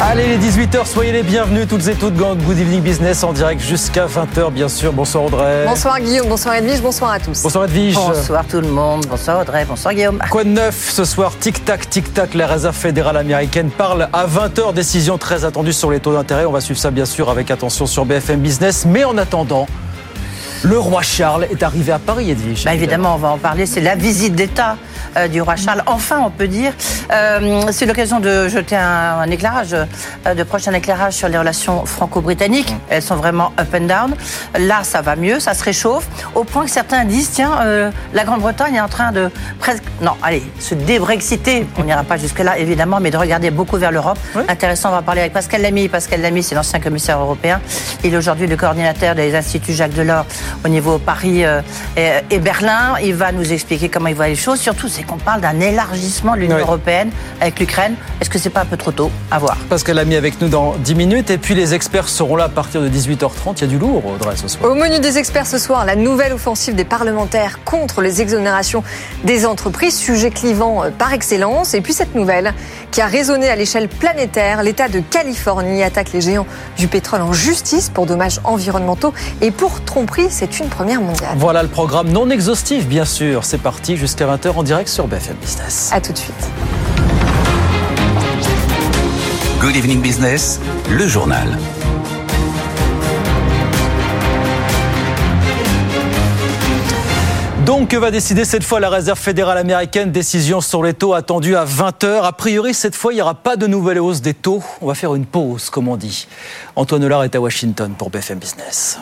Allez, les 18h, soyez les bienvenus toutes et toutes dans Good Evening Business en direct jusqu'à 20h, bien sûr. Bonsoir Audrey. Bonsoir Guillaume, bonsoir Edwige, bonsoir à tous. Bonsoir Edwige. Bonsoir tout le monde, bonsoir Audrey, bonsoir Guillaume. Quoi de neuf ce soir? Tic-tac, tic-tac, la réserve fédérale américaine parle à 20h, décision très attendue sur les taux d'intérêt. On va suivre ça bien sûr avec attention sur BFM Business. Mais en attendant, le roi Charles est arrivé à Paris, Edwige. Bah évidemment, on va en parler. C'est la visite d'État euh, du roi Charles. Enfin, on peut dire. Euh, c'est l'occasion de jeter un, un éclairage, euh, de prochain éclairage sur les relations franco-britanniques. Elles sont vraiment up and down. Là, ça va mieux, ça se réchauffe, au point que certains disent tiens, euh, la Grande-Bretagne est en train de presque. Non, allez, se débrexiter. On n'ira pas jusque-là, évidemment, mais de regarder beaucoup vers l'Europe. Oui. Intéressant, on va parler avec Pascal Lamy. Pascal Lamy, c'est l'ancien commissaire européen. Il est aujourd'hui le coordinateur des instituts Jacques Delors au niveau Paris euh, et, Berlin. Il va nous expliquer comment il voit les choses. Surtout, c'est qu'on parle d'un élargissement de l'Union Oui. européenne avec l'Ukraine. Est-ce que c'est pas un peu trop tôt À voir? Pascal Ami avec nous dans 10 minutes. Et puis les experts seront là à partir de 18h30. Il y a du lourd, Audrey, ce soir. Au menu des experts ce soir, la nouvelle offensive des parlementaires contre les exonérations des entreprises, sujet clivant euh, par excellence. Et puis cette nouvelle qui a résonné à l'échelle planétaire, l'État de Californie attaque les géants du pétrole en justice pour dommages environnementaux et pour tromperie, c'est une première mondiale. Voilà le programme non exhaustif, bien sûr. C'est parti jusqu'à 20h en direct sur BFM Business. À tout de suite. Good evening business, le journal. Donc, que va décider cette fois la Réserve fédérale américaine? Décision sur les taux attendue à 20h. A priori, cette fois, il n'y aura pas de nouvelle hausse des taux. On va faire une pause, comme on dit. Antoine Hollard est à Washington pour BFM Business.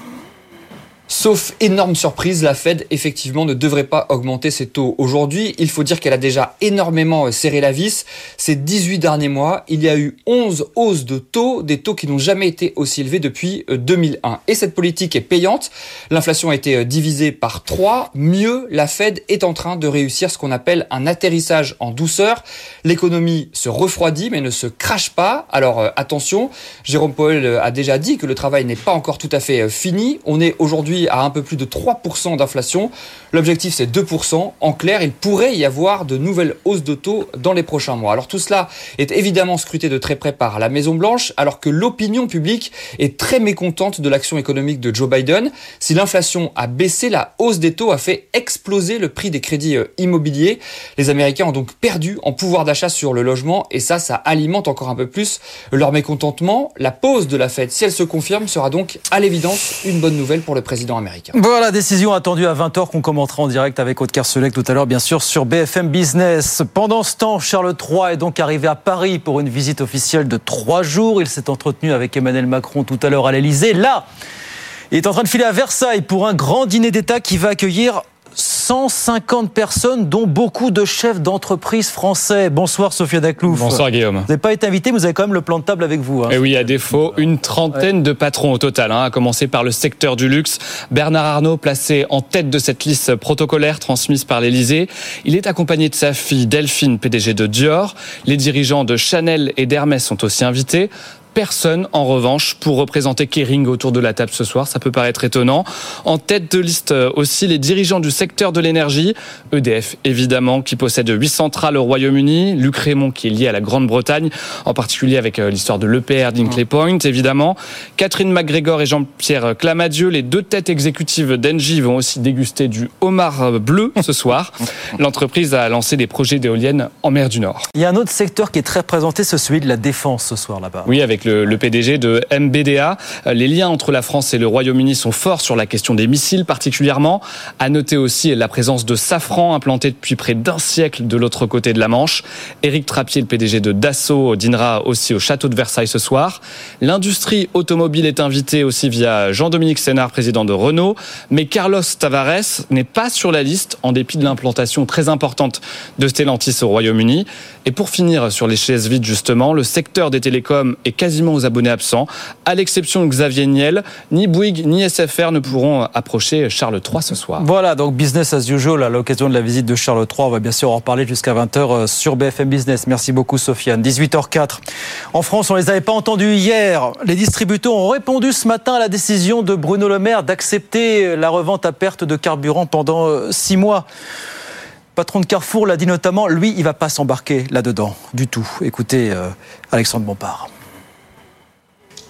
Sauf énorme surprise, la Fed effectivement ne devrait pas augmenter ses taux aujourd'hui. Il faut dire qu'elle a déjà énormément euh, serré la vis. Ces 18 derniers mois, il y a eu 11 hausses de taux, des taux qui n'ont jamais été aussi élevés depuis euh, 2001. Et cette politique est payante. L'inflation a été euh, divisée par 3. Mieux, la Fed est en train de réussir ce qu'on appelle un atterrissage en douceur. L'économie se refroidit mais ne se crache pas. Alors euh, attention, Jérôme Powell euh, a déjà dit que le travail n'est pas encore tout à fait euh, fini. On est aujourd'hui à un peu plus de 3% d'inflation. L'objectif c'est 2%. En clair, il pourrait y avoir de nouvelles hausses de taux dans les prochains mois. Alors tout cela est évidemment scruté de très près par la Maison Blanche, alors que l'opinion publique est très mécontente de l'action économique de Joe Biden. Si l'inflation a baissé, la hausse des taux a fait exploser le prix des crédits euh, immobiliers. Les Américains ont donc perdu en pouvoir d'achat sur le logement et ça, ça alimente encore un peu plus leur mécontentement. La pause de la Fed, si elle se confirme, sera donc à l'évidence une bonne nouvelle pour le président américain. Voilà, décision attendue à 20h qu'on commentera en direct avec Aude Kerselec tout à l'heure, bien sûr, sur BFM Business. Pendant ce temps, Charles III est donc arrivé à Paris pour une visite officielle de trois jours. Il s'est entretenu avec Emmanuel Macron tout à l'heure à l'Elysée. Là, il est en train de filer à Versailles pour un grand dîner d'État qui va accueillir 150 personnes, dont beaucoup de chefs d'entreprise français. Bonsoir Sophia Daclouf. Bonsoir Guillaume. Vous n'avez pas été invité, mais vous avez quand même le plan de table avec vous. hein. Et oui, à défaut, une trentaine de patrons au total, hein, à commencer par le secteur du luxe. Bernard Arnault, placé en tête de cette liste protocolaire transmise par l'Elysée. Il est accompagné de sa fille Delphine, PDG de Dior. Les dirigeants de Chanel et d'Hermès sont aussi invités. Personne, en revanche, pour représenter Kering autour de la table ce soir. Ça peut paraître étonnant. En tête de liste euh, aussi les dirigeants du secteur de l'énergie. EDF, évidemment, qui possède huit centrales au Royaume-Uni. Luc Raymond, qui est lié à la Grande-Bretagne, en particulier avec euh, l'histoire de l'EPR d'Inkley Point, évidemment. Catherine McGregor et Jean-Pierre Clamadieu, les deux têtes exécutives d'Engie, vont aussi déguster du homard bleu ce soir. L'entreprise a lancé des projets d'éoliennes en mer du Nord. Il y a un autre secteur qui est très présenté, c'est celui de la défense ce soir là-bas. Oui, avec le, PDG de MBDA. Les liens entre la France et le Royaume-Uni sont forts sur la question des missiles particulièrement. À noter aussi la présence de Safran implanté depuis près d'un siècle de l'autre côté de la Manche. Éric Trappier, le PDG de Dassault, dînera aussi au château de Versailles ce soir. L'industrie automobile est invitée aussi via Jean-Dominique Sénard, président de Renault. Mais Carlos Tavares n'est pas sur la liste en dépit de l'implantation très importante de Stellantis au Royaume-Uni. Et pour finir sur les chaises vides justement, le secteur des télécoms est quasi quasiment aux abonnés absents. À l'exception de Xavier Niel, ni Bouygues ni SFR ne pourront approcher Charles III ce soir. Voilà, donc business as usual à l'occasion de la visite de Charles III. On va bien sûr en reparler jusqu'à 20h euh, sur BFM Business. Merci beaucoup Sofiane. 18h04. En France, on les avait pas entendus hier. Les distributeurs ont répondu ce matin à la décision de Bruno Le Maire d'accepter la revente à perte de carburant pendant euh, six mois patron de Carrefour l'a dit notamment, lui, il ne va pas s'embarquer là-dedans du tout. Écoutez euh, Alexandre Bompard.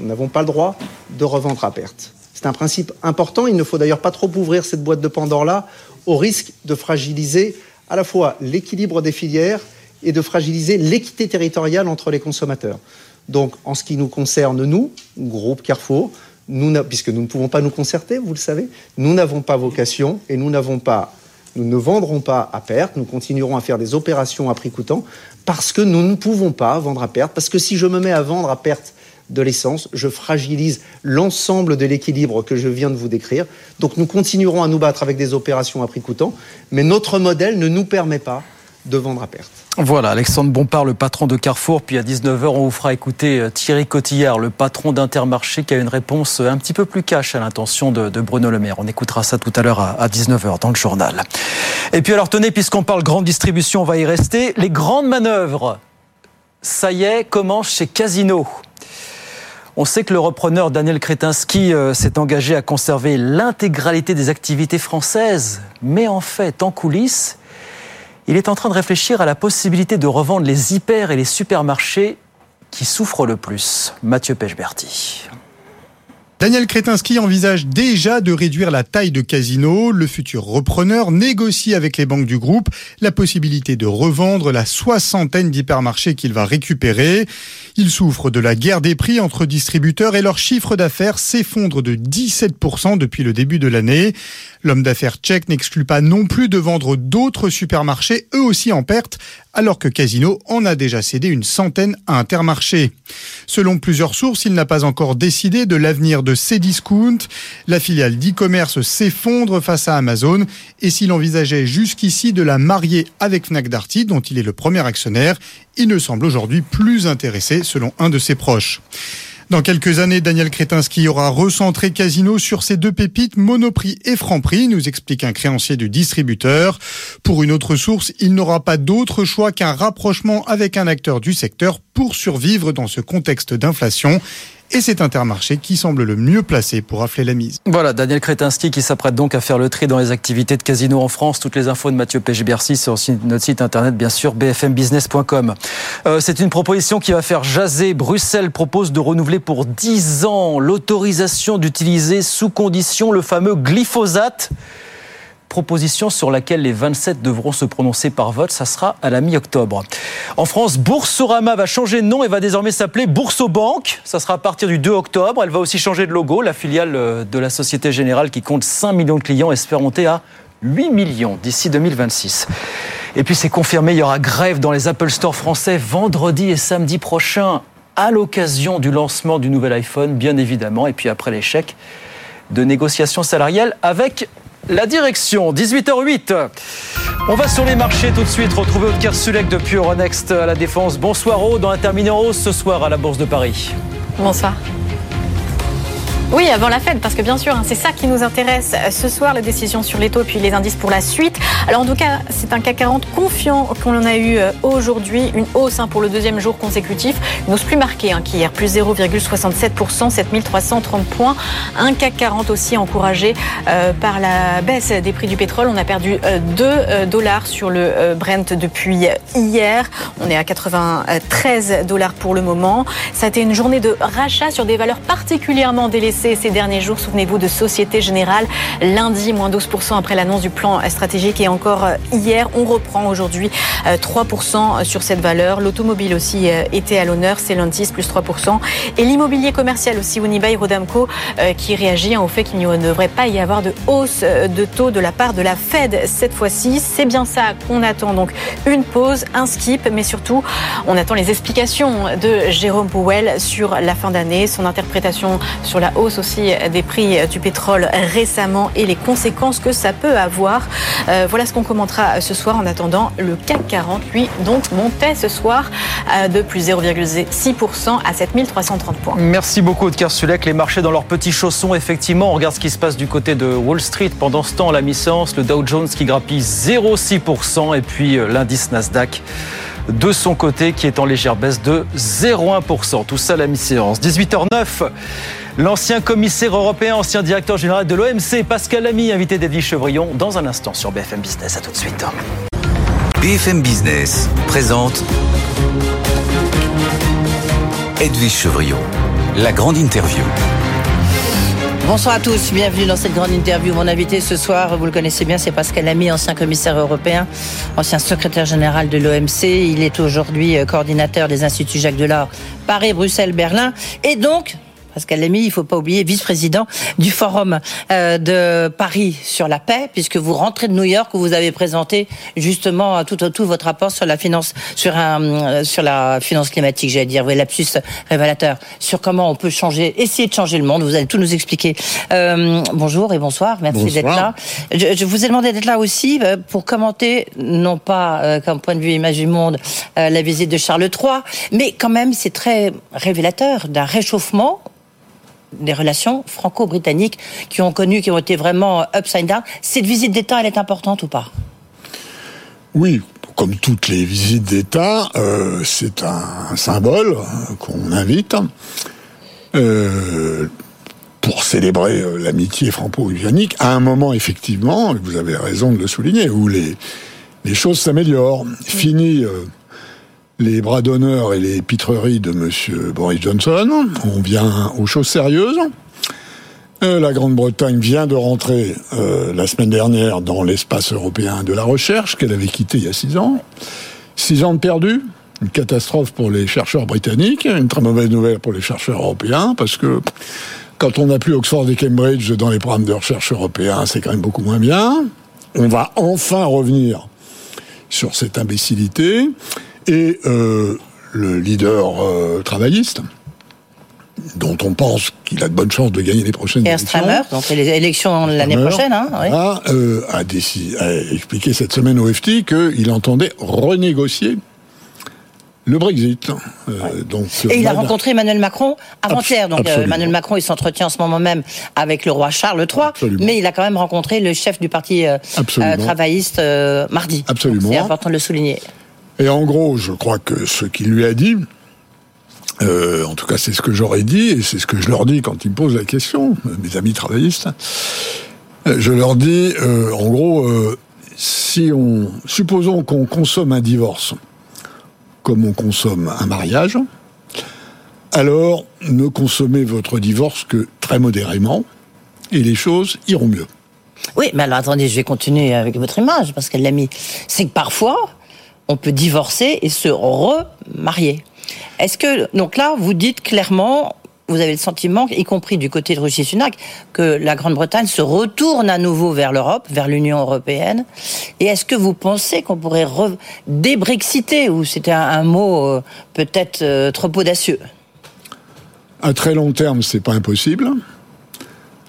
Nous n'avons pas le droit de revendre à perte. C'est un principe important. Il ne faut d'ailleurs pas trop ouvrir cette boîte de Pandore-là au risque de fragiliser à la fois l'équilibre des filières et de fragiliser l'équité territoriale entre les consommateurs. Donc, en ce qui nous concerne, nous, groupe Carrefour, puisque nous ne pouvons pas nous concerter, vous le savez, nous n'avons pas vocation et nous nous ne vendrons pas à perte, nous continuerons à faire des opérations à prix coûtant parce que nous ne pouvons pas vendre à perte, parce que si je me mets à vendre à perte de l'essence, je fragilise l'ensemble de l'équilibre que je viens de vous décrire. Donc nous continuerons à nous battre avec des opérations à prix coûtant, mais notre modèle ne nous permet pas de vendre à perte. Voilà, Alexandre Bompard, le patron de Carrefour. Puis à 19h, on vous fera écouter euh, Thierry Cotillard, le patron d'Intermarché, qui a une réponse euh, un petit peu plus cash à l'intention de, Bruno Le Maire. On écoutera ça tout à l'heure à 19h dans le journal. Et puis alors tenez, puisqu'on parle grande distribution, on va y rester. Les grandes manœuvres, ça y est, commencent chez Casino. On sait que le repreneur Daniel Kretinsky euh, s'est engagé à conserver l'intégralité des activités françaises, mais en fait, en coulisses, il est en train de réfléchir à la possibilité de revendre les hyper et les supermarchés qui souffrent le plus. Mathieu Pechberti. Daniel Kretinsky envisage déjà de réduire la taille de Casino. Le futur repreneur négocie avec les banques du groupe la possibilité de revendre la soixantaine d'hypermarchés qu'il va récupérer. Il souffre de la guerre des prix entre distributeurs et leur chiffre d'affaires s'effondre de 17% depuis le début de l'année. L'homme d'affaires tchèque n'exclut pas non plus de vendre d'autres supermarchés, eux aussi en perte, alors que Casino en a déjà cédé une centaine à Intermarché. Selon plusieurs sources, il n'a pas encore décidé de l'avenir de Cdiscount. La filiale d'e-commerce s'effondre face à Amazon et s'il envisageait jusqu'ici de la marier avec Fnac Darty, dont il est le premier actionnaire, il ne semble aujourd'hui plus intéressé selon un de ses proches. Dans quelques années, Daniel Kretinsky aura recentré Casino sur ses deux pépites, Monoprix et Franprix, nous explique un créancier du distributeur. Pour une autre source, il n'aura pas d'autre choix qu'un rapprochement avec un acteur du secteur pour survivre dans ce contexte d'inflation. Et c'est Intermarché qui semble le mieux placé pour affler la mise. Voilà, Daniel Kretinsky qui s'apprête donc à faire le tri dans les activités de casino en France. Toutes les infos de Mathieu Pechbercy sur notre site internet, bien sûr, bfmbusiness.com. Euh, c'est une proposition qui va faire jaser. Bruxelles propose de renouveler pour 10 ans l'autorisation d'utiliser sous condition le fameux glyphosate proposition sur laquelle les 27 devront se prononcer par vote. Ça sera à la mi-octobre. En France, Boursorama va changer de nom et va désormais s'appeler Boursobank. Ça sera à partir du 2 octobre. Elle va aussi changer de logo. La filiale euh, de la Société Générale qui compte 5 millions de clients espère monter à 8 millions d'ici 2026. Et puis c'est confirmé, il y aura grève dans les Apple Store français vendredi et samedi prochain à l'occasion du lancement du nouvel iPhone, bien évidemment, et puis après l'échec de négociations salariales avec la direction, 18h08. On va sur les marchés tout de suite, retrouver Aude Kersulek depuis Euronext à la Défense. Bonsoir Aude, dans un terminé en ce soir à la Bourse de Paris. Bonsoir. Oui, avant la Fed, parce que bien sûr, hein, c'est ça qui nous intéresse ce soir, la décision sur les taux puis les indices pour la suite. Alors en tout cas, c'est un CAC 40 confiant qu'on en a eu euh, aujourd'hui, une hausse hein, pour le deuxième jour consécutif, une hausse plus marquée hein, qu'hier, plus 0,67%, 7330 points. Un CAC 40 aussi encouragé euh, par la baisse des prix du pétrole. On a perdu 2 euh, dollars sur le Brent depuis hier. On est à 93 dollars pour le moment. Ça a été une journée de rachat sur des valeurs particulièrement délaissées ces derniers jours. Souvenez-vous de Société Générale. Lundi, moins 12% après l'annonce du plan stratégique. Et encore euh, hier, on reprend aujourd'hui 3% euh, sur cette valeur. L'automobile aussi euh, était à l'honneur. Stellantis, plus 3%. Et l'immobilier commercial aussi, Unibail Rodamco, qui réagit au fait qu'il ne devrait pas y avoir de hausse de taux de la part de la Fed cette fois-ci. C'est bien ça qu'on attend. Donc une pause, un skip, mais surtout, on attend les explications de Jérôme Powell sur la fin d'année, son interprétation sur la hausse aussi des prix du pétrole récemment et les conséquences que ça peut avoir. Euh, voilà ce qu'on commentera ce soir. En attendant, le CAC 40, lui, donc montait ce soir euh, de plus 0,6% à 7330 points. Merci beaucoup, Odkar Sulek. Les marchés dans leurs petits chaussons, effectivement. On regarde ce qui se passe du côté de Wall Street. Pendant ce temps, la mi-séance, le Dow Jones qui grappille 0,6% et puis euh, l'indice Nasdaq de son côté qui est en légère baisse de 0,1%. Tout ça la mi-séance. 18h09. L'ancien commissaire européen, ancien directeur général de l'OMC, Pascal Lamy, invité d'Edwige Chevrillon, dans un instant sur BFM Business. À tout de suite. BFM Business présente Edwige Chevrillon, la grande interview. Bonsoir à tous, bienvenue dans cette grande interview. Mon invité ce soir, vous le connaissez bien, c'est Pascal Lamy, ancien commissaire européen, ancien secrétaire général de l'OMC. Il est aujourd'hui euh, coordinateur des instituts Jacques Delors, Paris, Bruxelles, Berlin. Et donc, Pascal Lamy, il faut pas oublier, vice-président du Forum euh, de Paris sur la paix, puisque vous rentrez de New York où vous avez présenté justement tout, tout votre rapport sur la finance, sur un, euh, sur la finance climatique, j'allais dire, oui, lapsus révélateur, sur comment on peut changer, essayer de changer le monde. Vous allez tout nous expliquer. Euh, bonjour et bonsoir, merci d'être là. Je, je, vous ai demandé d'être là aussi euh, pour commenter, non pas comme point de vue image du monde, la visite de Charles III, mais quand même c'est très révélateur d'un réchauffement des relations franco-britanniques qui ont connu, qui ont été vraiment upside down. Cette visite d'État, elle est importante ou pas? Oui, comme toutes les visites d'État, euh, c'est un symbole euh, qu'on invite euh, pour célébrer euh, l'amitié franco-britannique à un moment, effectivement, vous avez raison de le souligner, où les, les choses s'améliorent. Fini les bras d'honneur et les pitreries de M. Boris Johnson. On vient aux choses sérieuses. Euh, la Grande-Bretagne vient de rentrer euh, la semaine dernière dans l'espace européen de la recherche qu'elle avait quitté il y a six ans. Six ans de perdu, une catastrophe pour les chercheurs britanniques, une très mauvaise nouvelle pour les chercheurs européens, parce que quand on n'a plus Oxford et Cambridge dans les programmes de recherche européens, c'est quand même beaucoup moins bien. On va enfin revenir sur cette imbécilité et euh, le leader euh, travailliste dont on pense qu'il a de bonnes chances de gagner les prochaines élections. donc les élections l'année prochaine, hein, oui. a, euh, a, décidé, a expliqué cette semaine au FT qu'il entendait renégocier le Brexit. Euh, donc, et il a rencontré Emmanuel Macron avant-hier. Donc euh, Emmanuel Macron, il s'entretient en ce moment même avec le roi Charles III, absolument. mais il a quand même rencontré le chef du parti travailliste mardi. Absolument. C'est important de le souligner. Et en gros, je crois que ce qu'il lui a dit, euh, en tout cas c'est ce que j'aurais dit, et c'est ce que je leur dis quand ils me posent la question, mes amis travaillistes, euh, je leur dis, euh, en gros, si on, supposons qu'on consomme un divorce comme on consomme un mariage, alors ne consommez votre divorce que très modérément, et les choses iront mieux. Oui, mais alors attendez, je vais continuer avec votre image, parce qu'elle l'a mis. C'est que parfois, on peut divorcer et se remarier. Est-ce que, donc là, vous dites clairement, vous avez le sentiment, y compris du côté de Rishi Sunak, que la Grande-Bretagne se retourne à nouveau vers l'Europe, vers l'Union européenne. Et est-ce que vous pensez qu'on pourrait débrexiter, ou c'était un, mot euh, peut-être euh, trop audacieux? À très long terme, c'est pas impossible.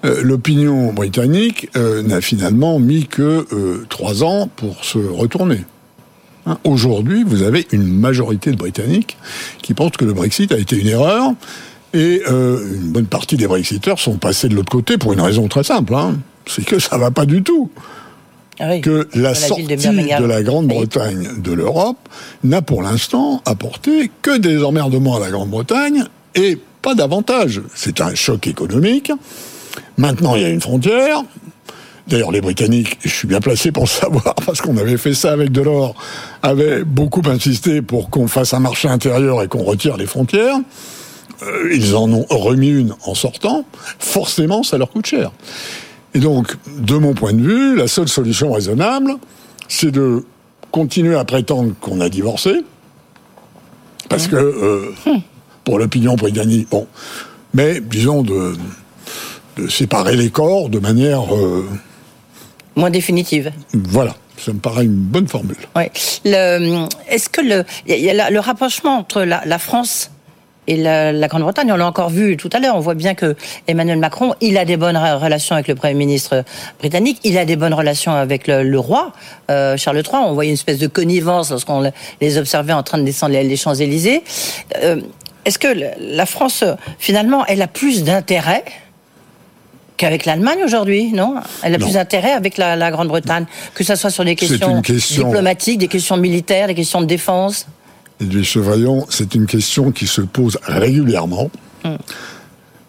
Euh, L'opinion britannique n'a finalement mis que trois ans pour se retourner. Hein, aujourd'hui, vous avez une majorité de Britanniques qui pensent que le Brexit a été une erreur. Et euh, une bonne partie des Brexiteurs sont passés de l'autre côté pour une raison très simple. Hein. C'est que ça va pas du tout. Ah oui, que la sortie de, de, la Grande-Bretagne de l'Europe n'a pour l'instant apporté que des emmerdements à la Grande-Bretagne et pas davantage. C'est un choc économique. Maintenant, il y a une frontière. D'ailleurs, les Britanniques, je suis bien placé pour savoir, parce qu'on avait fait ça avec Delors, avaient beaucoup insisté pour qu'on fasse un marché intérieur et qu'on retire les frontières. Euh, ils en ont remis une en sortant. Forcément, ça leur coûte cher. Et donc, de mon point de vue, la seule solution raisonnable, c'est de continuer à prétendre qu'on a divorcé. Parce que, euh, pour l'opinion britannique, bon. Mais, disons, de, de séparer les corps de manière. Euh, moins définitive. Voilà. Ça me paraît une bonne formule. Oui. Est-ce que le, y a le rapprochement entre la, la, France et la, la Grande-Bretagne. On l'a encore vu tout à l'heure. On voit bien que Emmanuel Macron, il a des bonnes relations avec le Premier ministre britannique. Il a des bonnes relations avec le, le roi euh, Charles III. On voyait une espèce de connivence lorsqu'on les observait en train de descendre les, les Champs-Élysées. Euh, Est-ce que la France, finalement, elle a plus d'intérêt qu'avec l'Allemagne aujourd'hui, non? Elle a Non. plus d'intérêt avec la, la Grande-Bretagne, que ce soit sur des questions, question- diplomatiques, des questions militaires, des questions de défense? Edwige Chevrillon, c'est une question qui se pose régulièrement. Mm.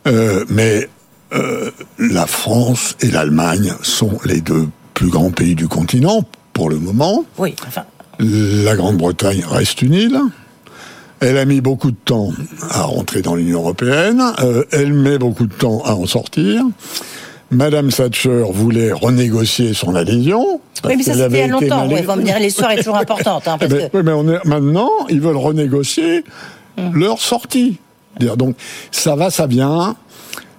Euh, mais euh, la France et l'Allemagne sont les deux plus grands pays du continent pour le moment. Oui, enfin, La Grande-Bretagne reste une île. Elle a mis beaucoup de temps à rentrer dans l'Union européenne. Euh, elle met beaucoup de temps à en sortir. Madame Thatcher voulait renégocier son adhésion. parce oui, mais ça c'était il y a longtemps. mal Oui, vous me direz, l'histoire est toujours importante. Hein, parce que- oui, mais on est, maintenant, ils veulent renégocier Hum. leur sortie. Dire, Donc, ça va, ça vient.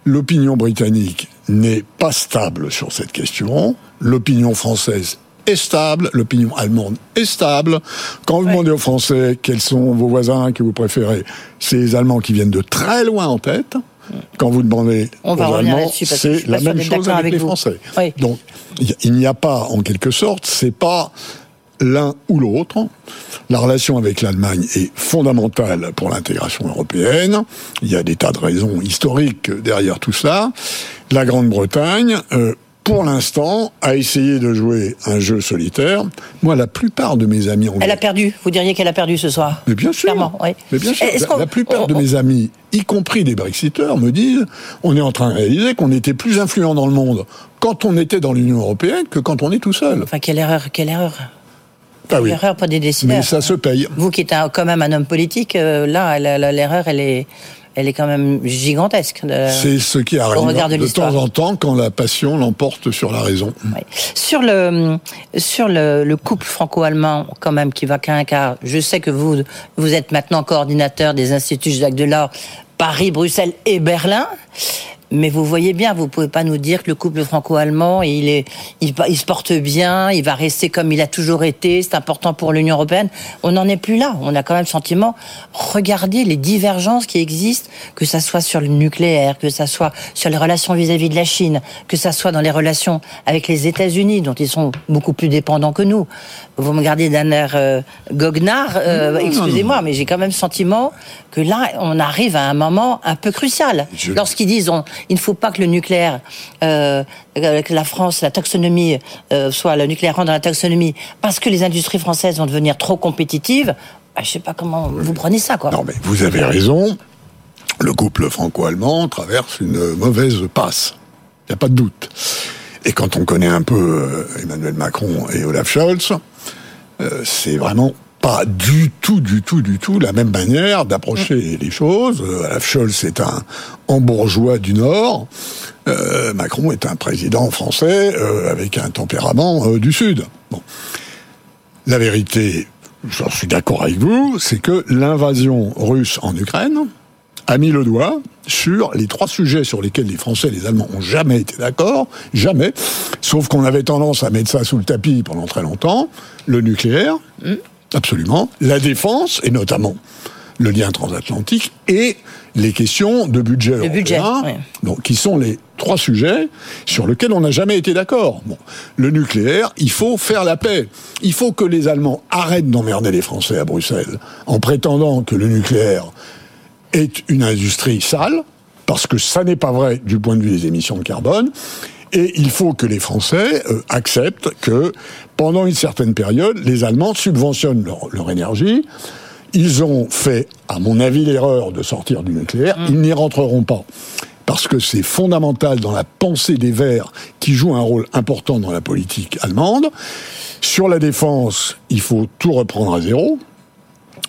L'opinion britannique n'est pas stable sur cette question. L'opinion française est stable. L'opinion allemande est stable. Quand vous demandez aux Français quels sont vos voisins que vous préférez, c'est les Allemands qui viennent de très loin en tête. Quand vous demandez On aux Allemands, c'est la même chose avec, avec les. Français. Oui. Donc, il n'y a pas, en quelque sorte, c'est pas l'un ou l'autre. La relation avec l'Allemagne est fondamentale pour l'intégration européenne. Il y a des tas de raisons historiques derrière tout cela. La Grande-Bretagne, euh, pour l'instant, a essayé de jouer un jeu solitaire. Moi, la plupart de mes amis anglais... Elle a perdu. Vous diriez qu'elle a perdu ce soir. Mais bien sûr. Clairement, oui. Mais bien sûr, la, plupart de mes amis, y compris des Brexiteurs, me disent on est en train de réaliser qu'on était plus influent dans le monde quand on était dans l'Union européenne que quand on est tout seul. Enfin, quelle erreur, quelle erreur. Ah oui. erreur pour des décideurs. Mais ça se paye. Vous qui êtes un- quand même un homme politique, euh, là, l'erreur, elle est, elle est quand même gigantesque. C'est ce qui arrive de temps en temps quand la passion l'emporte sur la raison. Sur le sur le, le couple franco-allemand, quand même, qui va qu'à un quart. Je sais que vous vous êtes maintenant coordinateur des instituts Jacques Delors, Paris, Bruxelles et Berlin. Mais vous voyez bien, vous pouvez pas nous dire que le couple franco-allemand, il est, il, se porte bien, il va rester comme il a toujours été. C'est important pour l'Union européenne. On n'en est plus là. On a quand même le sentiment. Regardez les divergences qui existent, que ça soit sur le nucléaire, que ça soit sur les relations vis-à-vis de la Chine, que ça soit dans les relations avec les États-Unis, dont ils sont beaucoup plus dépendants que nous. Vous me regardez d'un air euh, goguenard. euh, Excusez-moi, mais j'ai quand même le sentiment que là, on arrive à un moment un peu crucial. Je- Lorsqu'ils disent on- il ne faut pas que le nucléaire, euh, euh, que la France, la taxonomie, soit le nucléaire rentre dans la taxonomie, parce que les industries françaises vont devenir trop compétitives, bah, je sais pas comment vous prenez ça, quoi. Non, mais vous avez raison. Le couple franco-allemand traverse une mauvaise passe. Il n'y a pas de doute. Et quand on connaît un peu Emmanuel Macron et Olaf Scholz, euh, c'est vraiment pas du tout, du tout, du tout la même manière d'approcher les choses. Euh, Olaf Scholz est un bourgeois du Nord. Euh, Macron est un président français euh, avec un tempérament euh, du Sud. Bon. La vérité, j'en suis d'accord avec vous, c'est que l'invasion russe en Ukraine a mis le doigt sur les trois sujets sur lesquels les Français et les Allemands ont jamais été d'accord, jamais, sauf qu'on avait tendance à mettre ça sous le tapis pendant très longtemps, le nucléaire, absolument, la défense, et notamment le lien transatlantique, et les questions de budget Le budget, européen, oui. donc, qui sont les trois sujets sur lesquels on n'a jamais été d'accord. Bon, le nucléaire, il faut faire la paix. Il faut que les Allemands arrêtent d'emmerder les Français à Bruxelles en prétendant que le nucléaire est une industrie sale, parce que ça n'est pas vrai du point de vue des émissions de carbone. Et il faut que les Français euh, acceptent que pendant une certaine période, les Allemands subventionnent leur, leur énergie. Ils ont fait, à mon avis, l'erreur de sortir du nucléaire. Ils n'y rentreront pas. Parce que c'est fondamental dans la pensée des Verts qui jouent un rôle important dans la politique allemande. Sur la défense, il faut tout reprendre à zéro.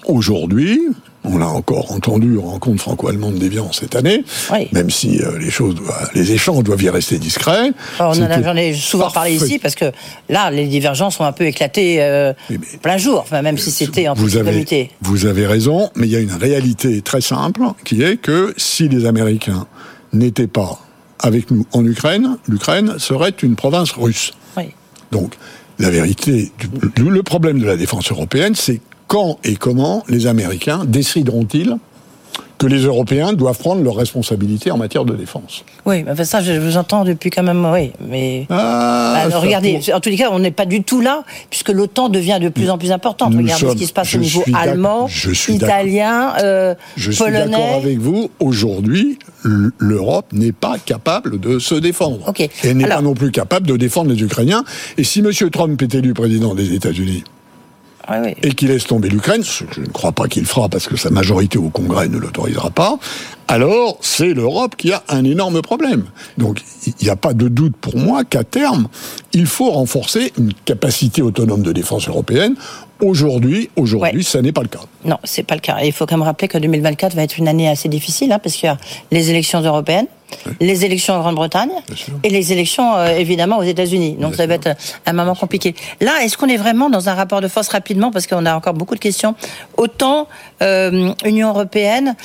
Aujourd'hui, on l'a encore entendu aux rencontres franco-allemandes d'Evian cette année, même si euh, les choses, doivent- les échanges doivent y rester discrets. Alors, on en j'en ai souvent parlé ici parce que là, les divergences sont un peu éclatées euh, plein jour, enfin, même si c'était en avez, comité. vous avez raison, mais il y a une réalité très simple qui est que si les Américains n'étaient pas avec nous en Ukraine, l'Ukraine serait une province russe. Oui. Donc, la vérité, le problème de la défense européenne, c'est quand et comment les Américains décideront-ils que les Européens doivent prendre leurs responsabilités en matière de défense? Oui, mais ça, je vous entends depuis quand même, oui. Mais Ah, Alors, ça regardez, pour- en tous les cas, on n'est pas du tout là, puisque l'OTAN devient de plus en plus importante. Nous Regardez sommes- ce qui se passe je au niveau allemand, je suis d'accord. italien, euh, Je suis d'accord polonais. avec vous. Aujourd'hui, l'Europe n'est pas capable de se défendre. Et n'est Alors- pas non plus capable de défendre les Ukrainiens. Et si M. Trump est élu président des États-Unis Et qu'il laisse tomber l'Ukraine, ce que je ne crois pas qu'il fera parce que sa majorité au Congrès ne l'autorisera pas, alors c'est l'Europe qui a un énorme problème. Donc il n'y a pas de doute pour moi qu'à terme, il faut renforcer une capacité autonome de défense européenne. Aujourd'hui, aujourd'hui, ça n'est pas le cas. Non, c'est pas le cas. Et il faut quand même rappeler que 2024 va être une année assez difficile, hein, parce qu'il y a les élections européennes, les élections en Grande-Bretagne et les élections euh, évidemment aux États-Unis. Donc ça va être un moment compliqué. Là, est-ce qu'on est vraiment dans un rapport de force rapidement, parce qu'on a encore beaucoup de questions. Autant euh, Union européenne,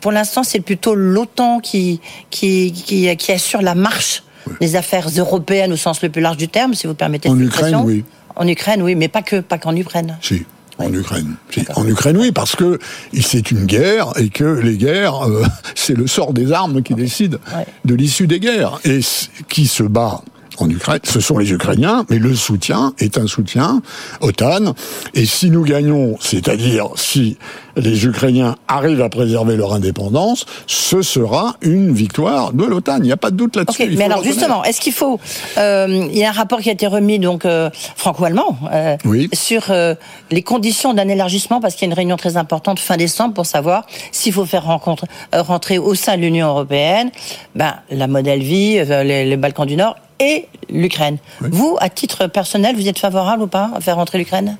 pour l'instant, c'est plutôt l'OTAN qui, qui qui qui assure la marche des affaires européennes au sens le plus large du terme, si vous permettez. En cette Ukraine, oui. En Ukraine, oui, mais pas que, pas qu'en Ukraine. Si. En Ukraine. Si. En Ukraine, oui, parce que c'est une guerre et que les guerres, euh, c'est le sort des armes qui décide de l'issue des guerres. Et qui se bat en Ukraine, ce sont les Ukrainiens, mais le soutien est un soutien OTAN. Et si nous gagnons, c'est-à-dire si les Ukrainiens arrivent à préserver leur indépendance, ce sera une victoire de l'OTAN. Il n'y a pas de doute là-dessus. Ok, il faut mais alors justement, est-ce qu'il faut euh, Il y a un rapport qui a été remis donc euh, franco-allemand euh, Oui. sur euh, les conditions d'un élargissement parce qu'il y a une réunion très importante fin décembre pour savoir s'il faut faire rencontre, euh, rentrer au sein de l'Union européenne, ben la Moldavie, euh, les, les Balkans du Nord et l'Ukraine. Vous, à titre personnel, vous êtes favorable ou pas à faire rentrer l'Ukraine?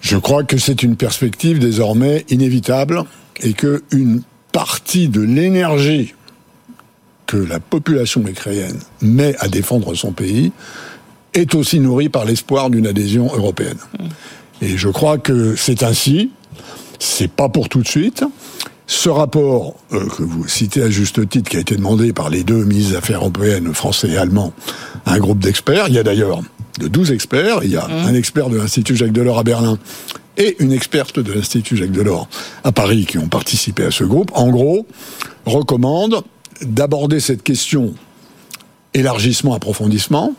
Je crois que c'est une perspective désormais inévitable et que une partie de l'énergie que la population ukrainienne met à défendre son pays est aussi nourrie par l'espoir d'une adhésion européenne. Et je crois que c'est ainsi. C'est pas pour tout de suite. Ce rapport euh, que vous citez à juste titre, qui a été demandé par les deux ministres des Affaires européennes, français et allemand, à un groupe d'experts, il y a d'ailleurs de 12 experts, il y a un expert de l'Institut Jacques Delors à Berlin et une experte de l'Institut Jacques Delors à Paris qui ont participé à ce groupe, en gros, recommande d'aborder cette question élargissement-approfondissement,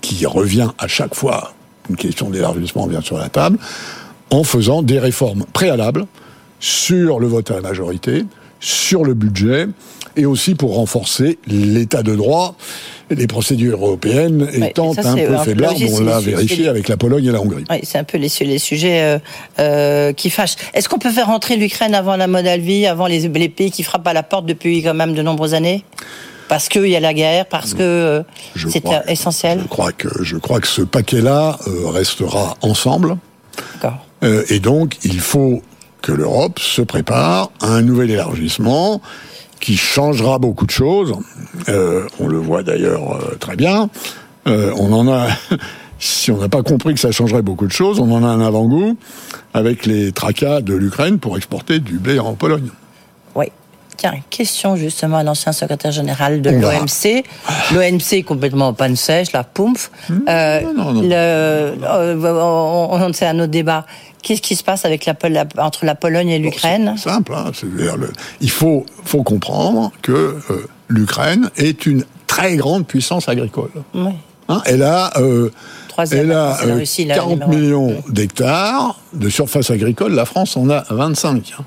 qui revient à chaque fois, une question d'élargissement vient sur la table, en faisant des réformes préalables sur le vote à la majorité, sur le budget, et aussi pour renforcer l'état de droit, les procédures européennes étant ça, un peu aussi, on l'a vérifié avec la Pologne et la Hongrie. Oui, c'est un peu les, les sujets euh, euh, qui fâchent. Est-ce qu'on peut faire rentrer l'Ukraine avant la Moldavie, avant les, les pays qui frappent à la porte depuis quand même de nombreuses années? Parce qu'il y a la guerre, parce que euh, c'est essentiel Je crois que, je crois que ce paquet-là restera ensemble. D'accord. Et donc, il faut que l'Europe se prépare à un nouvel élargissement qui changera beaucoup de choses. Euh, on le voit d'ailleurs euh, très bien. Euh, on en a, si on n'a pas compris que ça changerait beaucoup de choses, on en a un avant-goût avec les tracas de l'Ukraine pour exporter du blé en Pologne. Oui. Tiens, question justement à l'ancien secrétaire général de l'OMC. L'OMC est complètement en panne sèche, la poumpe. Euh, le- euh, on, on- c'est un autre débat. Qu'est-ce qui se passe avec la, Pol- la- entre la Pologne et l'Ukraine Simple, hein, le- il faut, faut comprendre que euh, l'Ukraine est une très grande puissance agricole. Oui. Hein, elle a, euh, Troisième, elle a c'est la euh, Russie, la 40 numéro un. millions d'hectares de surface agricole. La France en a 25. hein.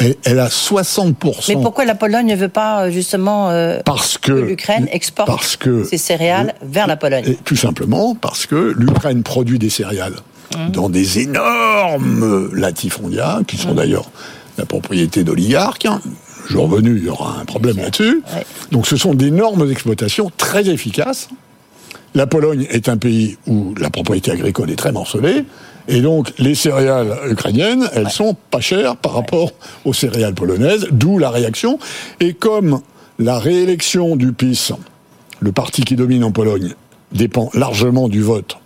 Et elle a 60%. Mais pourquoi la Pologne ne veut pas euh, justement euh, Parce que- l'Ukraine exporte parce que- ses céréales vers la Pologne Et tout simplement parce que l'Ukraine produit des céréales Mmh. dans des énormes latifondia, qui Mmh. sont d'ailleurs la propriété d'oligarques. Le jour venu, il y aura un problème là-dessus. Donc ce sont d'énormes exploitations très efficaces. La Pologne est un pays où la propriété agricole est très morcelée. Et donc, les céréales ukrainiennes, elles sont pas chères par rapport aux céréales polonaises, d'où la réaction. Et comme la réélection du PiS, le parti qui domine en Pologne, dépend largement du vote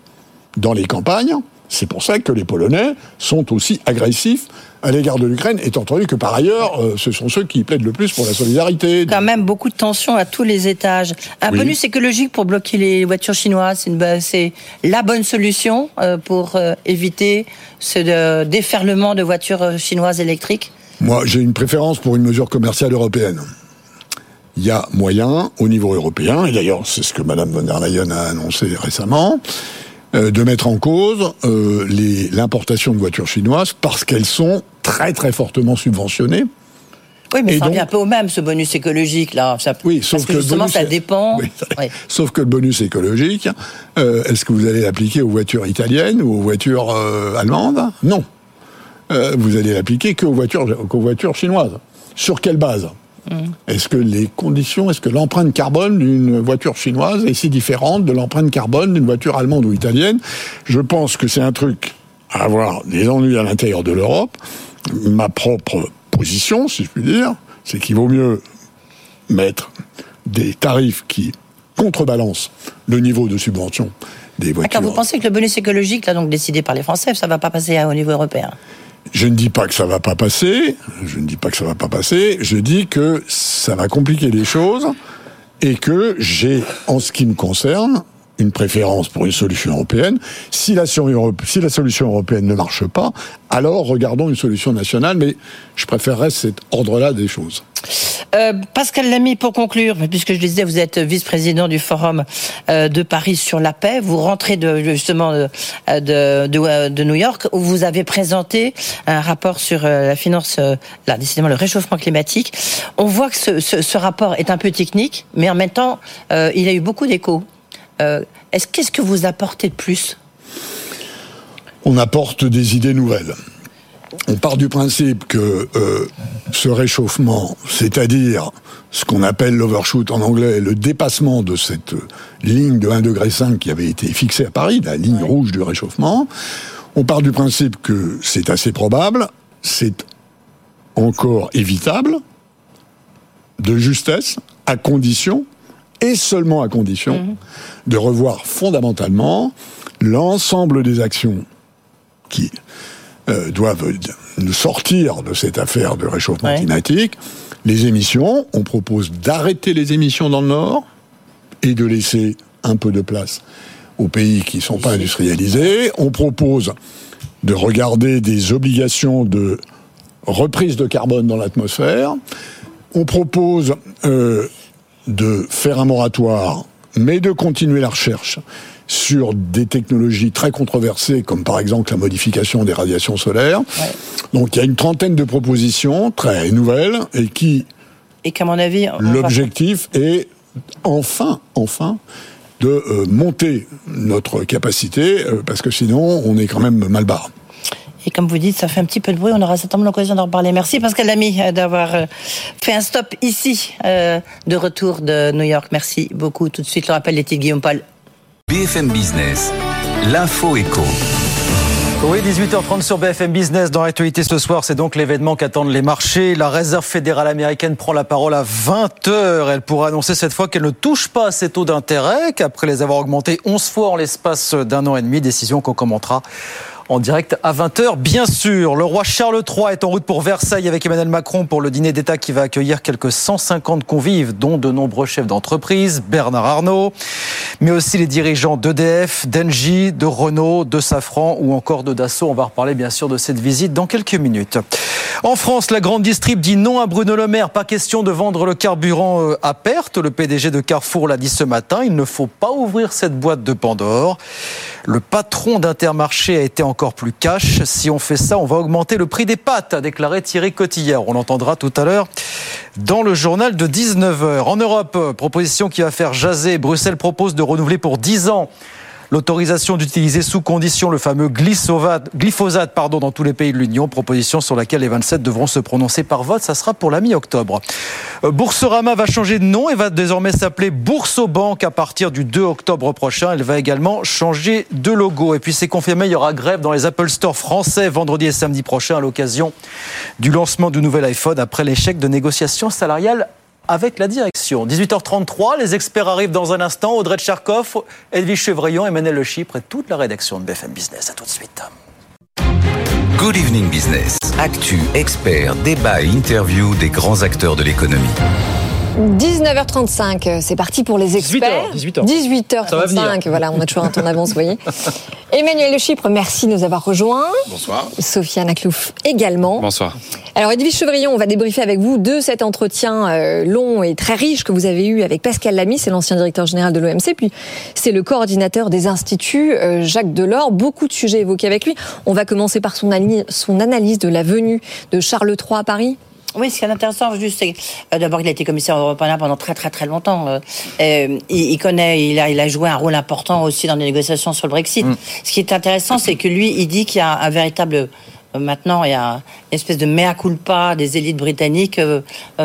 dans les campagnes, c'est pour ça que les Polonais sont aussi agressifs à l'égard de l'Ukraine, étant entendu que par ailleurs, euh, ce sont ceux qui plaident le plus pour la solidarité. Quand même beaucoup de tensions à tous les étages. Un Oui. bonus écologique pour bloquer les voitures chinoises, c'est la bonne solution euh, pour euh, éviter ce déferlement de voitures chinoises électriques. Moi, j'ai une préférence pour une mesure commerciale européenne. Il y a moyen, au niveau européen, et d'ailleurs c'est ce que Madame von der Leyen a annoncé récemment, de mettre en cause euh, l'importation de voitures chinoises parce qu'elles sont très très fortement subventionnées. Oui, mais Et ça donc- revient un peu au même, ce bonus écologique, là. Ça- Oui, sauf parce que justement, bonus ça dépend. Oui, Oui. Sauf que le bonus écologique, euh, est-ce que vous allez l'appliquer aux voitures italiennes ou aux voitures euh, allemandes? Non. Euh, vous allez l'appliquer qu'aux voitures, qu'aux voitures chinoises. Sur quelle base? Est-ce que les conditions, est-ce que l'empreinte carbone d'une voiture chinoise est si différente de l'empreinte carbone d'une voiture allemande ou italienne? Je pense que c'est un truc à avoir des ennuis à l'intérieur de l'Europe. Ma propre position, si je puis dire, c'est qu'il vaut mieux mettre des tarifs qui contrebalancent le niveau de subvention des voitures. D'accord, vous pensez que le bonus écologique, là, donc décidé par les Français, ça va pas passer au niveau européen? Je ne dis pas que ça va pas passer, je ne dis pas que ça va pas passer, je dis que ça va compliquer les choses et que j'ai, en ce qui me concerne, une préférence pour une solution européenne. Si la, solution européenne ne marche pas, alors regardons une solution nationale, mais je préférerais cet ordre-là des choses. Euh, Pascal Lamy, pour conclure, puisque je disais, vous êtes vice-président du Forum euh, de Paris sur la paix. Vous rentrez de, justement de, de, de- New York, où vous avez présenté un rapport sur euh, la finance, euh, là, décidément, le réchauffement climatique. On voit que ce, ce- ce rapport est un peu technique, mais en même temps, euh, il a eu beaucoup d'échos. Euh, est-ce Qu'est-ce que vous apportez de plus? On apporte des idées nouvelles. On part du principe que euh, ce réchauffement, c'est-à-dire ce qu'on appelle l'overshoot en anglais, le dépassement de cette ligne de 1,5 degré qui avait été fixée à Paris, la ligne rouge du réchauffement, on part du principe que c'est assez probable, c'est encore évitable, de justesse, à condition, et seulement à condition, de revoir fondamentalement l'ensemble des actions qui euh, doivent nous sortir de cette affaire de réchauffement climatique. Les émissions, on propose d'arrêter les émissions dans le Nord et de laisser un peu de place aux pays qui ne sont pas industrialisés. On propose de regarder des obligations de reprise de carbone dans l'atmosphère. On propose euh, de faire un moratoire, mais de continuer la recherche sur des technologies très controversées, comme par exemple la modification des radiations solaires. Donc il y a une trentaine de propositions très nouvelles et qui, Et qu'à mon avis, va- l'objectif est enfin, enfin, de euh, monter notre capacité, euh, parce que sinon on est quand même mal barre. Et comme vous dites, ça fait un petit peu de bruit. On aura certainement l'occasion d'en reparler. Merci Pascal Lamy euh, d'avoir euh, fait un stop ici, euh, de retour de New York. Merci beaucoup. Tout de suite, le rappel des titres Guillaume Paul. BFM Business, l'info éco. Oui, 18h30 sur BFM Business. Dans l'actualité ce soir, c'est donc l'événement qu'attendent les marchés. La réserve fédérale américaine prend la parole à 20h. Elle pourra annoncer cette fois qu'elle ne touche pas à ses taux d'intérêt, qu'après les avoir augmentés 11 fois en l'espace d'un an et demi, décision qu'on commentera en direct à 20h, bien sûr. Le roi Charles III est en route pour Versailles avec Emmanuel Macron pour le dîner d'État qui va accueillir quelques 150 convives, dont de nombreux chefs d'entreprise, Bernard Arnault, mais aussi les dirigeants d'EDF, d'Engie, de Renault, de Safran ou encore de Dassault. On va reparler bien sûr de cette visite dans quelques minutes. En France, la grande distrib dit non à Bruno Le Maire. Pas question de vendre le carburant euh, à perte. Le PDG de Carrefour l'a dit ce matin. Il ne faut pas ouvrir cette boîte de Pandore. Le patron d'Intermarché a été encore plus cash. Si on fait ça, on va augmenter le prix des pâtes, a déclaré Thierry Cotillard. On l'entendra tout à l'heure dans le journal de 19h. En Europe, proposition qui va faire jaser. Bruxelles propose de renouveler pour 10 ans l'autorisation d'utiliser sous condition le fameux glyphosate, dans tous les pays de l'Union, proposition sur laquelle les 27 devront se prononcer par vote, ça sera pour la mi-octobre. Euh, Boursorama va changer de nom et va désormais s'appeler Boursobank à partir du 2 octobre prochain. Elle va également changer de logo. Et puis c'est confirmé, il y aura grève dans les Apple Store français vendredi et samedi prochain à l'occasion du lancement du nouvel iPhone après l'échec de négociations salariales avec la direction. 18h33, les experts arrivent dans un instant. Audrey Tcharkov, Edwige Chevrillon, Emmanuel Le Chypre et toute la rédaction de BFM Business. À tout de suite. Good Evening Business. Actu, experts, débat et interview des grands acteurs de l'économie. 19h35, c'est parti pour les experts. 18h. 18h35, voilà, on a toujours un temps d'avance, vous voyez. Emmanuel Le Chypre, merci de nous avoir rejoints. Bonsoir. Sofiane Aklouf également. Bonsoir. Alors Edwige Chevrillon, on va débriefer avec vous de cet entretien euh, long et très riche que vous avez eu avec Pascal Lamy, c'est l'ancien directeur général de l'OMC, puis c'est le coordinateur des instituts, euh, Jacques Delors. Beaucoup de sujets évoqués avec lui. On va commencer par son, son analyse de la venue de Charles III à Paris. Oui, ce qui est intéressant, juste, c'est euh, d'abord qu'il a été commissaire européen pendant très très très longtemps. Euh, euh, il, il, connaît, il a, il a joué un rôle important aussi dans les négociations sur le Brexit. Mm. Ce qui est intéressant, c'est que lui, il dit qu'il y a un véritable maintenant il y a une espèce de mea culpa des élites britanniques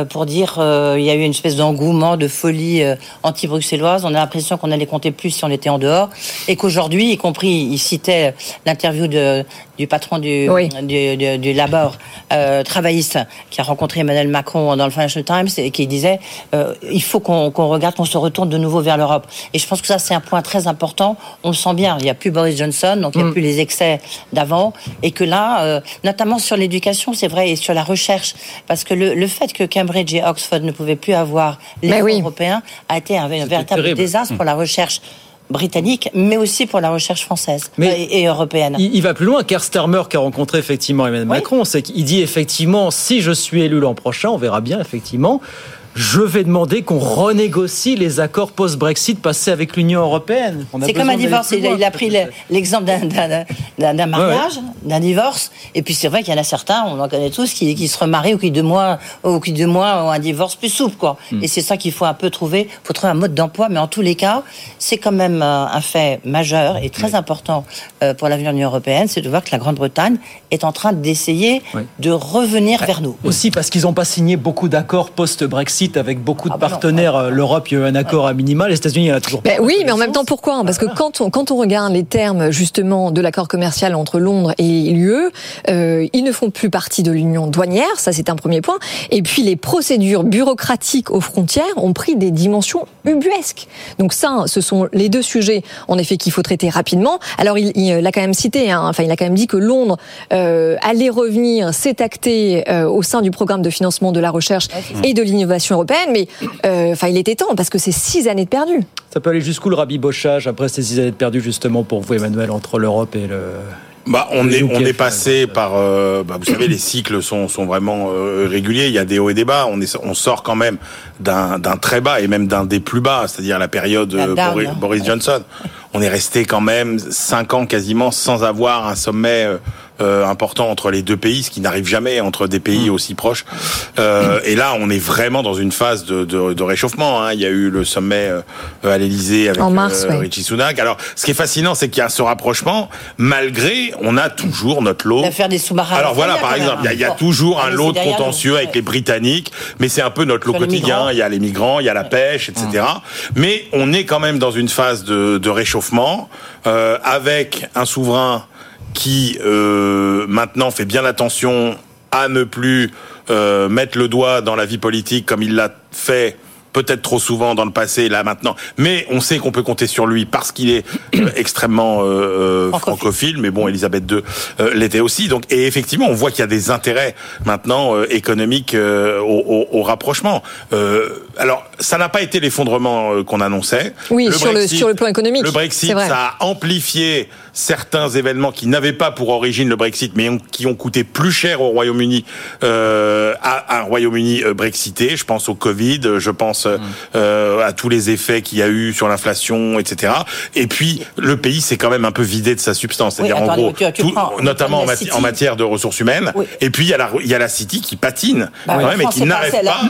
pour dire il y a eu une espèce d'engouement, de folie anti-bruxelloise. On a l'impression qu'on allait compter plus si on était en dehors et qu'aujourd'hui, y compris, il citait l'interview de du patron du, oui. du, du, du, labor euh, travailliste qui a rencontré Emmanuel Macron dans le Financial Times et qui disait euh, il faut qu'on qu regarde, qu'on se retourne de nouveau vers l'Europe. Et je pense que ça, c'est un point très important. On le sent bien. Il n'y a plus Boris Johnson, donc il n'y a mm. plus les excès d'avant. Et que là, euh, notamment sur l'éducation, c'est vrai, et sur la recherche, parce que le, le, fait que Cambridge et Oxford ne pouvaient plus avoir les oui. européens a été un, un véritable terrible. désastre pour la recherche britannique, mais aussi pour la recherche française mais et, européenne. Il, il, va plus loin. Kerr Starmer, qui a rencontré effectivement Emmanuel oui. Macron, c'est qu'il dit effectivement, si je suis élu l'an prochain, on verra bien effectivement, je vais demander qu'on renégocie les accords post-Brexit passés avec l'Union européenne. C'est comme un divorce. Il a, il a pris l'exemple d'un mariage, ouais. d'un divorce. Et puis c'est vrai qu'il y en a certains, on en connaît tous, qui, qui se remarient ou qui deux mois, ou qui deux mois ont un divorce plus souple, quoi. Mm. Et c'est ça qu'il faut un peu trouver. Il faut trouver un mode d'emploi. Mais en tous les cas, c'est quand même un fait majeur et très oui. important euh, pour l'avenir de l'Union européenne, c'est de voir que la Grande-Bretagne est en train d'essayer oui. de revenir vers nous. Aussi parce qu'ils n'ont pas signé beaucoup d'accords post-Brexit avec beaucoup de ah partenaires. Euh, L'Europe, il y a eu un accord à minima. Les États-Unis, il y en a toujours ben pas. Oui, mais en même temps, pourquoi? Parce que quand on, quand on regarde les termes, justement, de l'accord commercial entre Londres et l'UE, euh, ils ne font plus partie de l'union douanière. Ça, c'est un premier point. Et puis, les procédures bureaucratiques aux frontières ont pris des dimensions ubuesques. Donc ça, ce sont les deux sujets, en effet, qu'il faut traiter rapidement. Alors, il, il l'a quand même cité. Hein, enfin, il a quand même dit que Londres euh, allait revenir, s'est acté euh, au sein du programme de financement de la recherche et de l'innovation européenne, mais euh, enfin, il était temps parce que c'est six années de perdu. Ça peut aller jusqu'où le rabibochage après ces six années de perdu justement pour vous, Emmanuel, entre l'Europe et le. Bah, on est on est passé par euh, bah, vous savez les cycles sont sont vraiment euh, réguliers il y a des hauts et des bas on est on sort quand même d'un d'un très bas et même d'un des plus bas c'est-à-dire la période la Boris, Boris, Johnson on est resté quand même cinq ans quasiment sans avoir un sommet euh, euh, important entre les deux pays, ce qui n'arrive jamais entre des pays aussi proches. Euh, et là, on est vraiment dans une phase de, de, de réchauffement. Hein. Il y a eu le sommet euh, à l'Elysée avec en mars, euh, Richie Sunak. Alors, ce qui est fascinant, c'est qu'il y a ce rapprochement, malgré on a toujours notre lot. L'affaire des sous-marins. Alors voilà, par exemple, il y, a, il y a toujours un lot de contentieux avec les Britanniques, mais c'est un peu notre lot Sur quotidien. Il y a les migrants, il y a la pêche, etc. Mais on est quand même dans une phase de, de réchauffement euh, avec un souverain qui euh, maintenant fait bien attention à ne plus euh, mettre le doigt dans la vie politique comme il l'a fait peut-être trop souvent dans le passé, là maintenant. Mais on sait qu'on peut compter sur lui parce qu'il est euh, extrêmement euh, francophile. francophile. Mais bon, Elisabeth II euh, l'était aussi. Donc, et effectivement, on voit qu'il y a des intérêts maintenant euh, économiques euh, au, au, au, rapprochement. alors, ça n'a pas été l'effondrement qu'on annonçait. Oui, le sur, Brexit, le, sur le plan économique. Le Brexit, ça a amplifié certains événements qui n'avaient pas pour origine le Brexit, mais qui ont coûté plus cher au Royaume-Uni euh, à un Royaume-Uni brexité. Je pense au Covid, je pense mmh. euh, à tous les effets qu'il y a eu sur l'inflation, etc. Et puis le pays s'est quand même un peu vidé de sa substance, c'est-à-dire oui, en gros, tu, tu tout, prends, notamment en, mati en, matière de ressources humaines. Oui. Et puis il y a la il y a la City qui patine, bah, mais qui n'arrive pas,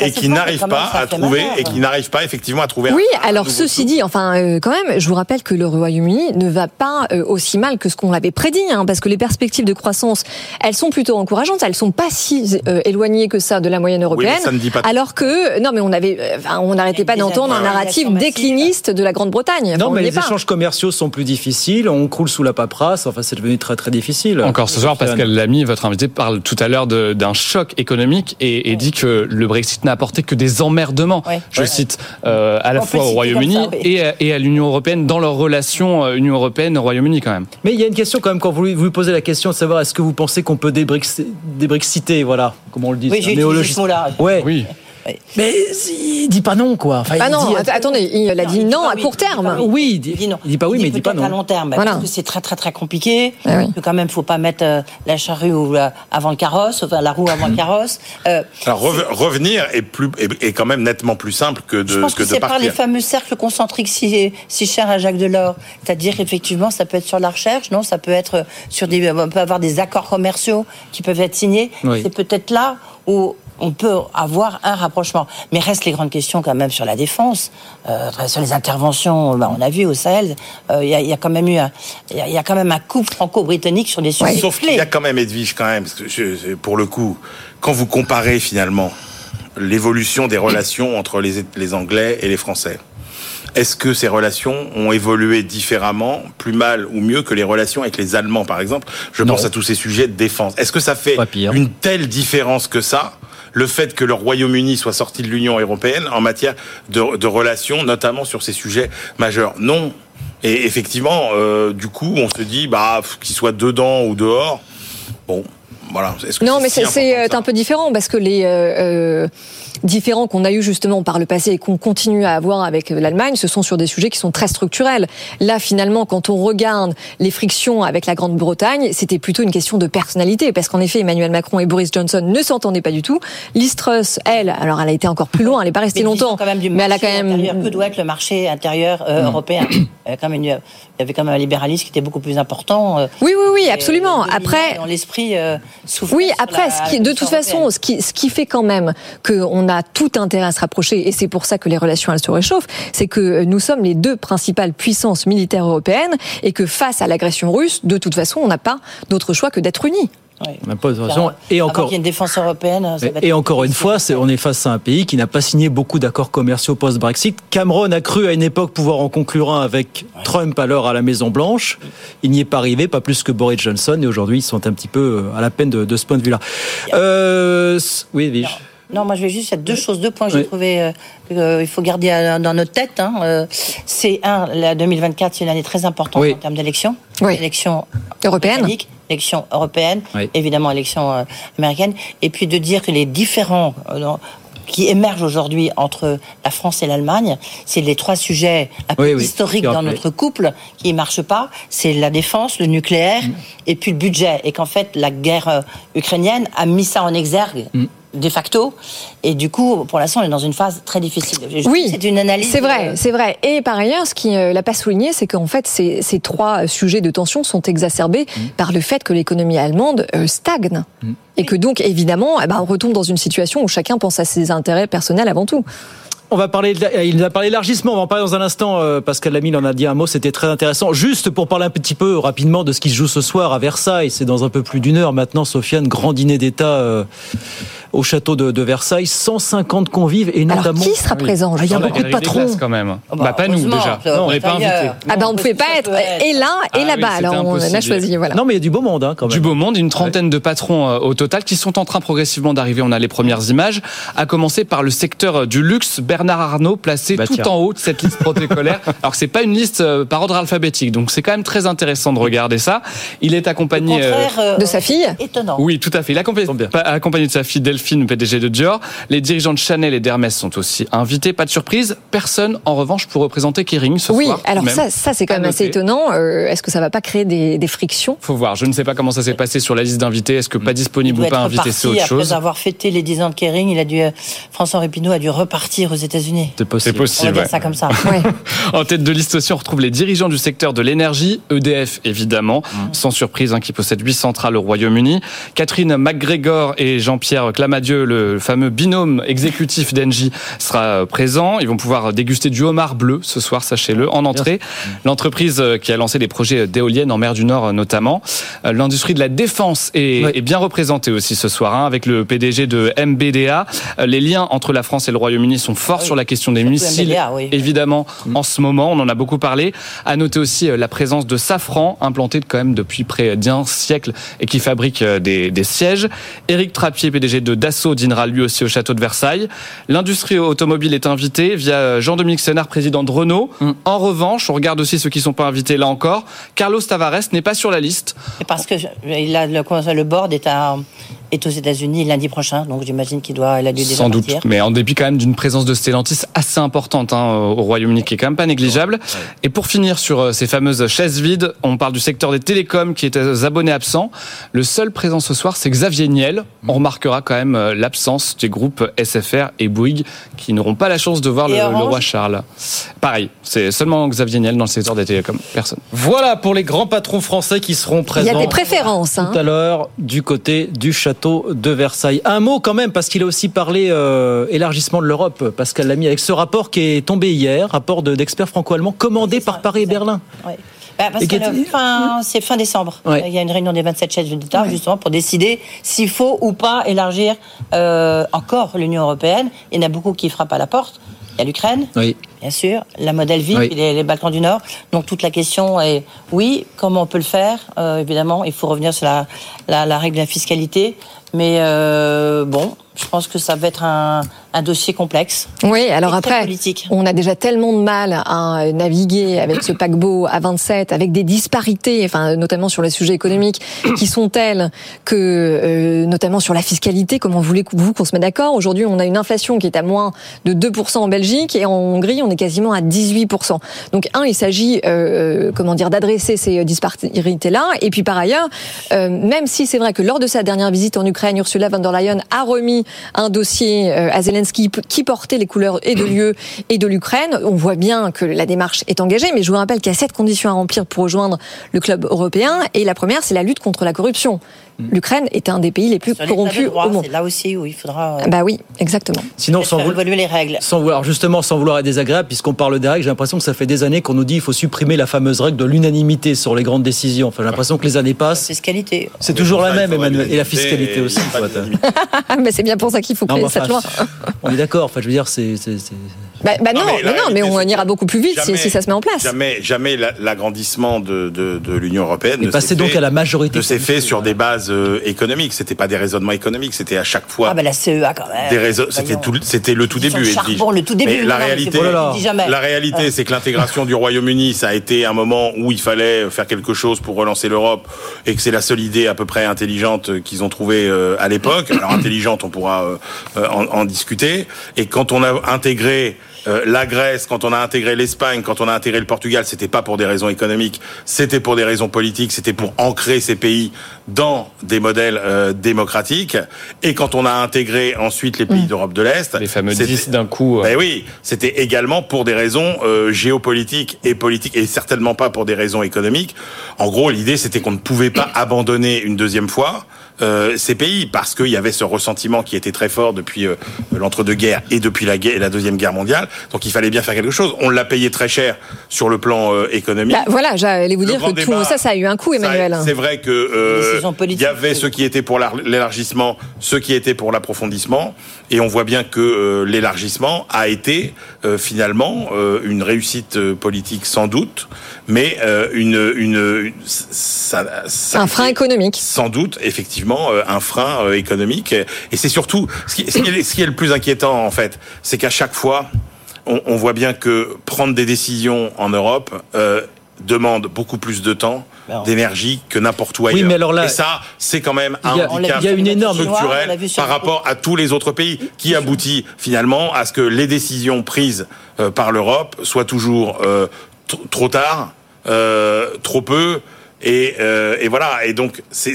et qui n'arrive pas à trouver et qui n'arrive pas effectivement à trouver. Oui, un, alors ceci dit, enfin euh, quand même, je vous rappelle que le Royaume-Uni ne va pas euh, aussi mal que ce qu'on avait prédit, hein, parce que les perspectives de croissance, elles sont plutôt encourageantes, elles sont pas si euh, éloignées que ça de la moyenne européenne. Oui, alors que non, mais on avait, enfin, on n'arrêtait pas d'entendre un narratif décliniste de la Grande-Bretagne. Non, enfin, mais les pas. échanges commerciaux sont plus difficiles, on croule sous la paperasse, enfin c'est devenu très très difficile. Encore ce soir, Pascal Lamy, votre invité, parle tout à l'heure d'un choc économique et, et, dit que le Brexit n'a apporté que des emmerdements, ouais. je ouais. cite, euh, à la on fois au Royaume-Uni oui. et, et, à l'Union européenne dans leur relation euh, Union européenne-Royaume-Uni quand même. Mais il y a une question quand même quand vous vous posez la question de savoir est-ce que vous pensez qu'on peut débrexiter, voilà, comment on le dit. Oui, j'ai ce mot-là. Ouais. Oui. Mais il dit pas non, quoi. Enfin, ah non, dit, attendez, il a dit non, à court terme. Oui, il dit, non. Il dit pas oui, mais il dit pas non. à long terme, voilà. parce que c'est très très très compliqué. Ah oui. Que quand même, faut pas mettre euh, la charrue ou, euh, avant le carrosse, enfin la roue avant le carrosse. Euh, Alors revenir est plus est, quand même nettement plus simple que de Je pense que, que c'est par les fameux cercles concentriques si si chers à Jacques Delors. C'est-à-dire effectivement, ça peut être sur la recherche, non Ça peut être sur des, on peut avoir des accords commerciaux qui peuvent être signés. C'est peut-être là où on peut avoir un rapprochement. Mais restent les grandes questions quand même sur la défense, euh, sur les interventions. Bah, on a vu au Sahel, il euh, y, y, a quand même eu, il y, y, a quand même un coup franco-britannique sur des sujets. Sauf qu'il y a quand même Edwige quand même, parce que je, pour le coup, quand vous comparez finalement l'évolution des relations entre les, les Anglais et les Français. Est-ce que ces relations ont évolué différemment, plus mal ou mieux que les relations avec les Allemands, par exemple? Je pense à tous ces sujets de défense. Est-ce que ça fait une telle différence que ça le fait que le Royaume-Uni soit sorti de l'Union européenne en matière de, relations, notamment sur ces sujets majeurs. Non. Et effectivement, euh, du coup, on se dit, bah, qu'il soit dedans ou dehors, bon, voilà. non, mais c'est euh, un peu différent parce que les euh, différents qu'on a eu justement par le passé et qu'on continue à avoir avec l'Allemagne, ce sont sur des sujets qui sont très structurels. Là, finalement, quand on regarde les frictions avec la Grande-Bretagne, c'était plutôt une question de personnalité, parce qu'en effet, Emmanuel Macron et Boris Johnson ne s'entendaient pas du tout. Liz Truss, elle, alors elle a été encore plus loin, elle n'est pas restée longtemps, quand même du mais elle a quand même que doit être le marché intérieur euh, mm. européen. Il y, une, il y avait quand même un libéralisme qui était beaucoup plus important. Euh, oui, oui, oui, absolument. Après, dans l'esprit euh, Oui, après, ce qui, de toute façon, ce qui, ce qui fait quand même qu'on a a tout intérêt à se rapprocher, et c'est pour ça que les relations elles se réchauffent, c'est que nous sommes les deux principales puissances militaires européennes, et que face à l'agression russe, de toute façon, on n'a pas d'autre choix que d'être unis. Et encore, une défense européenne. et, encore une fois, on est face à un pays qui n'a pas signé beaucoup d'accords commerciaux post-Brexit. Cameron a cru à une époque pouvoir en conclure un avec Trump alors à la Maison Blanche. Il n'y est pas arrivé, pas plus que Boris Johnson. Et aujourd'hui, ils sont un petit peu à la peine de, ce point de vue-là. Euh, oui, Vige. Non, moi je vais juste, il y a deux choses, deux points que j'ai trouvé euh, qu'il euh, faut garder dans notre tête. Hein, euh, c'est un, la 2024, c'est une année très importante en termes d'élections. Oui. Élections européennes. Élections européennes, évidemment élections américaines. Et puis de dire que les différents qui émergent aujourd'hui entre la France et l'Allemagne, c'est les trois sujets un peu historiques dans notre couple qui ne marchent pas. C'est la défense, le nucléaire mm. et puis le budget. Et qu'en fait, la guerre ukrainienne a mis ça en exergue. Mm de facto. Et du coup, pour l'instant, on est dans une phase très difficile. oui, c'est une analyse. C'est vrai, c'est vrai. Et par ailleurs, ce qui ne euh, l'a pas souligné, c'est qu'en fait, ces, ces, trois sujets de tension sont exacerbés mmh. par le fait que l'économie allemande euh, stagne. Mmh. Et que donc, évidemment, eh ben, on retombe dans une situation où chacun pense à ses intérêts personnels avant tout. On va parler, il nous a parlé élargissement, on va en parler dans un instant. Euh, Pascal Lamy en a dit un mot, c'était très intéressant. Juste pour parler un petit peu rapidement de ce qui se joue ce soir à Versailles, c'est dans un peu plus d'une heure maintenant, Sofiane, grand dîner d'État euh, au château de, Versailles, 150 convives et notamment. Alors qui sera présent Il y a beaucoup de patrons. quand même. Oh, bah, pas nous déjà. Non, on n'est pas invités. Ah bah on ne pouvait pas être et là et ah là-bas. alors on a choisi. Voilà. Non mais il y a du beau monde hein, quand même. Du beau monde, une trentaine de patrons euh, au total qui sont en train progressivement d'arriver. On a les premières images. À commencer par le secteur du luxe, Bernard Arnault placé bah, tout en haut de cette liste protocolaire. Alors c'est pas une liste euh, par ordre alphabétique, donc c'est quand même très intéressant de regarder ça. Il est accompagné euh, euh, de sa fille. Étonnant. Oui, tout à fait. Il est accompagné, de sa fille Delphine, PDG de Dior. Les dirigeants de Chanel et d'Hermès sont aussi invités. Pas de surprise. Personne, en revanche, pour représenter Kering ce oui, soir. Oui, alors ça, ça c'est quand même assez étonnant. Est-ce que ça va pas créer des, des, frictions? Faut voir. Je ne sais pas comment ça s'est passé sur la liste d'invités. Est-ce que pas disponible ou pas invité, c'est autre chose. Après avoir fêté les 10 ans de Kering, il a dû François Répinaud a dû repartir aux États-Unis. C'est possible. possible ça comme ça. en tête de liste aussi, on retrouve les dirigeants du secteur de l'énergie, EDF évidemment, mmh. sans surprise, hein, qui possède huit centrales au Royaume-Uni. Catherine McGregor et Jean-Pierre Clamadieu, le fameux binôme exécutif d'Engie, sera euh, présent. Ils vont pouvoir déguster du homard bleu ce soir, sachez-le, en entrée. L'entreprise euh, qui a lancé des projets d'éoliennes en mer du Nord notamment. Euh, l'industrie de la défense est, bien représentée aussi ce soir, hein, avec le PDG de MBDA. Les liens entre la France et le Royaume-Uni sont forts sur la question des missiles évidemment, en ce moment. On en a beaucoup parlé. À noter aussi euh, la présence de Safran, implanté quand même depuis près d'un siècle et qui fabrique euh, des, sièges. Éric Trappier, PDG de Dassault, dînera lui aussi au château de Versailles. L'industrie automobile est invitée via Jean-Dominique Sénard, président de Renault. Mm. En revanche, on regarde aussi ceux qui ne sont pas invités là encore. Carlos Tavares n'est pas sur la liste. parce que il a le, le board est à est aux États-Unis lundi prochain. Donc j'imagine qu'il doit, elle a dû déjà Sans doute, mais en dépit quand même d'une présence de Stellantis assez importante hein, au Royaume-Uni, qui est quand même pas négligeable. Et pour finir sur euh, ces fameuses chaises vides, on parle du secteur des télécoms qui est aux abonnés absents. Le seul présent ce soir, c'est Xavier Niel. On remarquera quand même euh, l'absence des groupes SFR et Bouygues qui n'auront pas la chance de voir le, roi Charles. Pareil, c'est seulement Xavier Niel dans le secteur des télécoms. Personne. Voilà pour les grands patrons français qui seront Il présents. y a des préférences. hein. Tout à l'heure, du côté du château de Versailles. Un mot quand même, parce qu'il a aussi parlé euh, élargissement de l'Europe. Pascal Lamy, avec ce rapport qui est tombé hier, rapport de- d'experts franco-allemands commandé par Paris et Berlin. Ouais. Bah, parce que fin- c'est fin décembre. Ouais. Il y a une réunion des 27 chefs d'État justement pour décider s'il faut ou pas élargir euh, encore l'Union européenne. Il y en a beaucoup qui frappent à la porte. Il y a l'Ukraine, Oui. Bien sûr, la modèle vie, Oui. les, les Balkans du Nord. Donc toute la question est oui, comment on peut le faire? Euh, Évidemment, il faut revenir sur la, la, la règle de la fiscalité. Mais euh, bon, je pense que ça va être un, un dossier complexe. Oui, alors Et après, politique. on a déjà tellement de mal à naviguer avec ce paquebot à 27, avec des disparités, enfin notamment sur les sujets économiques, qui sont telles que, euh, notamment sur la fiscalité, comment voulez-vous qu'on se mette d'accord? Aujourd'hui, on a une inflation qui est à moins de 2% en Belgique et en Hongrie, on est quasiment à 18%. Donc un, il s'agit, euh, comment dire, d'adresser ces disparités-là, et puis par ailleurs, euh, même si c'est vrai que lors de sa dernière visite en Ukraine, Ursula von der Leyen a remis un dossier euh, à Zelensky qui portait les couleurs et de l'UE et de l'Ukraine. On voit bien que la démarche est engagée, mais je vous rappelle qu'il y a sept conditions à remplir pour rejoindre le club européen, et la première, c'est la lutte contre la corruption. L'Ukraine est un des pays les plus corrompus droit, au monde. c'est là aussi où il faudra euh, Bah oui, exactement. Sinon, sans, faire vou- évoluer les règles. sans vouloir, justement, sans vouloir être désagréable, puisqu'on parle des règles, j'ai l'impression que ça fait des années qu'on nous dit qu'il faut supprimer la fameuse règle de l'unanimité sur les grandes décisions. Enfin, j'ai l'impression que les années passent. Fiscalité. C'est toujours la même, Emmanuel. Et la fiscalité et aussi. mais c'est bien pour ça qu'il faut Non, créer mais cette enfin, loi. On est d'accord. Enfin, je veux dire, c'est. Bah, bah non, Non, mais non, mais on ira beaucoup plus vite si, jamais- si ça se met en place. Jamais, jamais la- l'agrandissement de, de, de l'Union européenne Et ne passer s'est donc fait- à la majorité ne s'est fait sur des bases euh, économiques. C'était pas des raisonnements économiques. C'était à chaque fois Ah, bah la CEA quand même. des raisons. C'était tout. C'était le tout début. charbon, le tout début. Mais la non, réalité, la réalité, c'est que l'intégration du Royaume-Uni, ça a été un moment où il fallait faire quelque chose pour relancer l'Europe et que c'est la seule idée à peu près intelligente qu'ils ont trouvée euh, à l'époque. Alors intelligente, on pourra euh, euh, en, en discuter. Et quand on a intégré euh, la Grèce, quand on a intégré l'Espagne, quand on a intégré le Portugal, c'était pas pour des raisons économiques, c'était pour des raisons politiques, c'était pour ancrer ces pays dans des modèles euh, démocratiques. Et quand on a intégré ensuite les pays d'Europe de l'Est, Les fameux c'était- 10 d'un coup. euh, ben oui, c'était également pour des raisons euh, géopolitiques et politiques, et certainement pas pour des raisons économiques. En gros, l'idée, c'était qu'on ne pouvait pas abandonner une deuxième fois euh, ces pays, parce qu'il y avait ce ressentiment qui était très fort depuis euh, l'entre-deux-guerres et depuis la, guerre, la Deuxième Guerre mondiale. Donc il fallait bien faire quelque chose. On l'a payé très cher sur le plan euh, économique. Bah, voilà, j'allais vous Le dire que tout ça, ça a eu un coût, Ça, Emmanuel. C'est vrai que euh, il y avait ceux qui étaient pour l'ar- l'élargissement, ceux qui étaient pour l'approfondissement, et on voit bien que euh, l'élargissement a été euh, finalement euh, une réussite politique sans doute, mais euh, une, une, une- ça- ça Un frein été économique. Sans doute, effectivement, euh, un frein euh, économique, et c'est surtout ce qui, ce qui est, ce qui est le plus inquiétant en fait, c'est qu'à chaque fois, on, on voit bien que prendre des décisions en Europe euh, demande beaucoup plus de temps, Ben, d'énergie que n'importe où Oui, ailleurs. mais alors là- Et ça, c'est quand même un Il y a- handicap il y a une énorme- structurel par rapport à tous les autres pays, qui aboutit finalement à ce que les décisions prises euh, par l'Europe soient toujours euh, trop tard, euh, trop peu. Et, euh, et voilà. Et donc, c'est-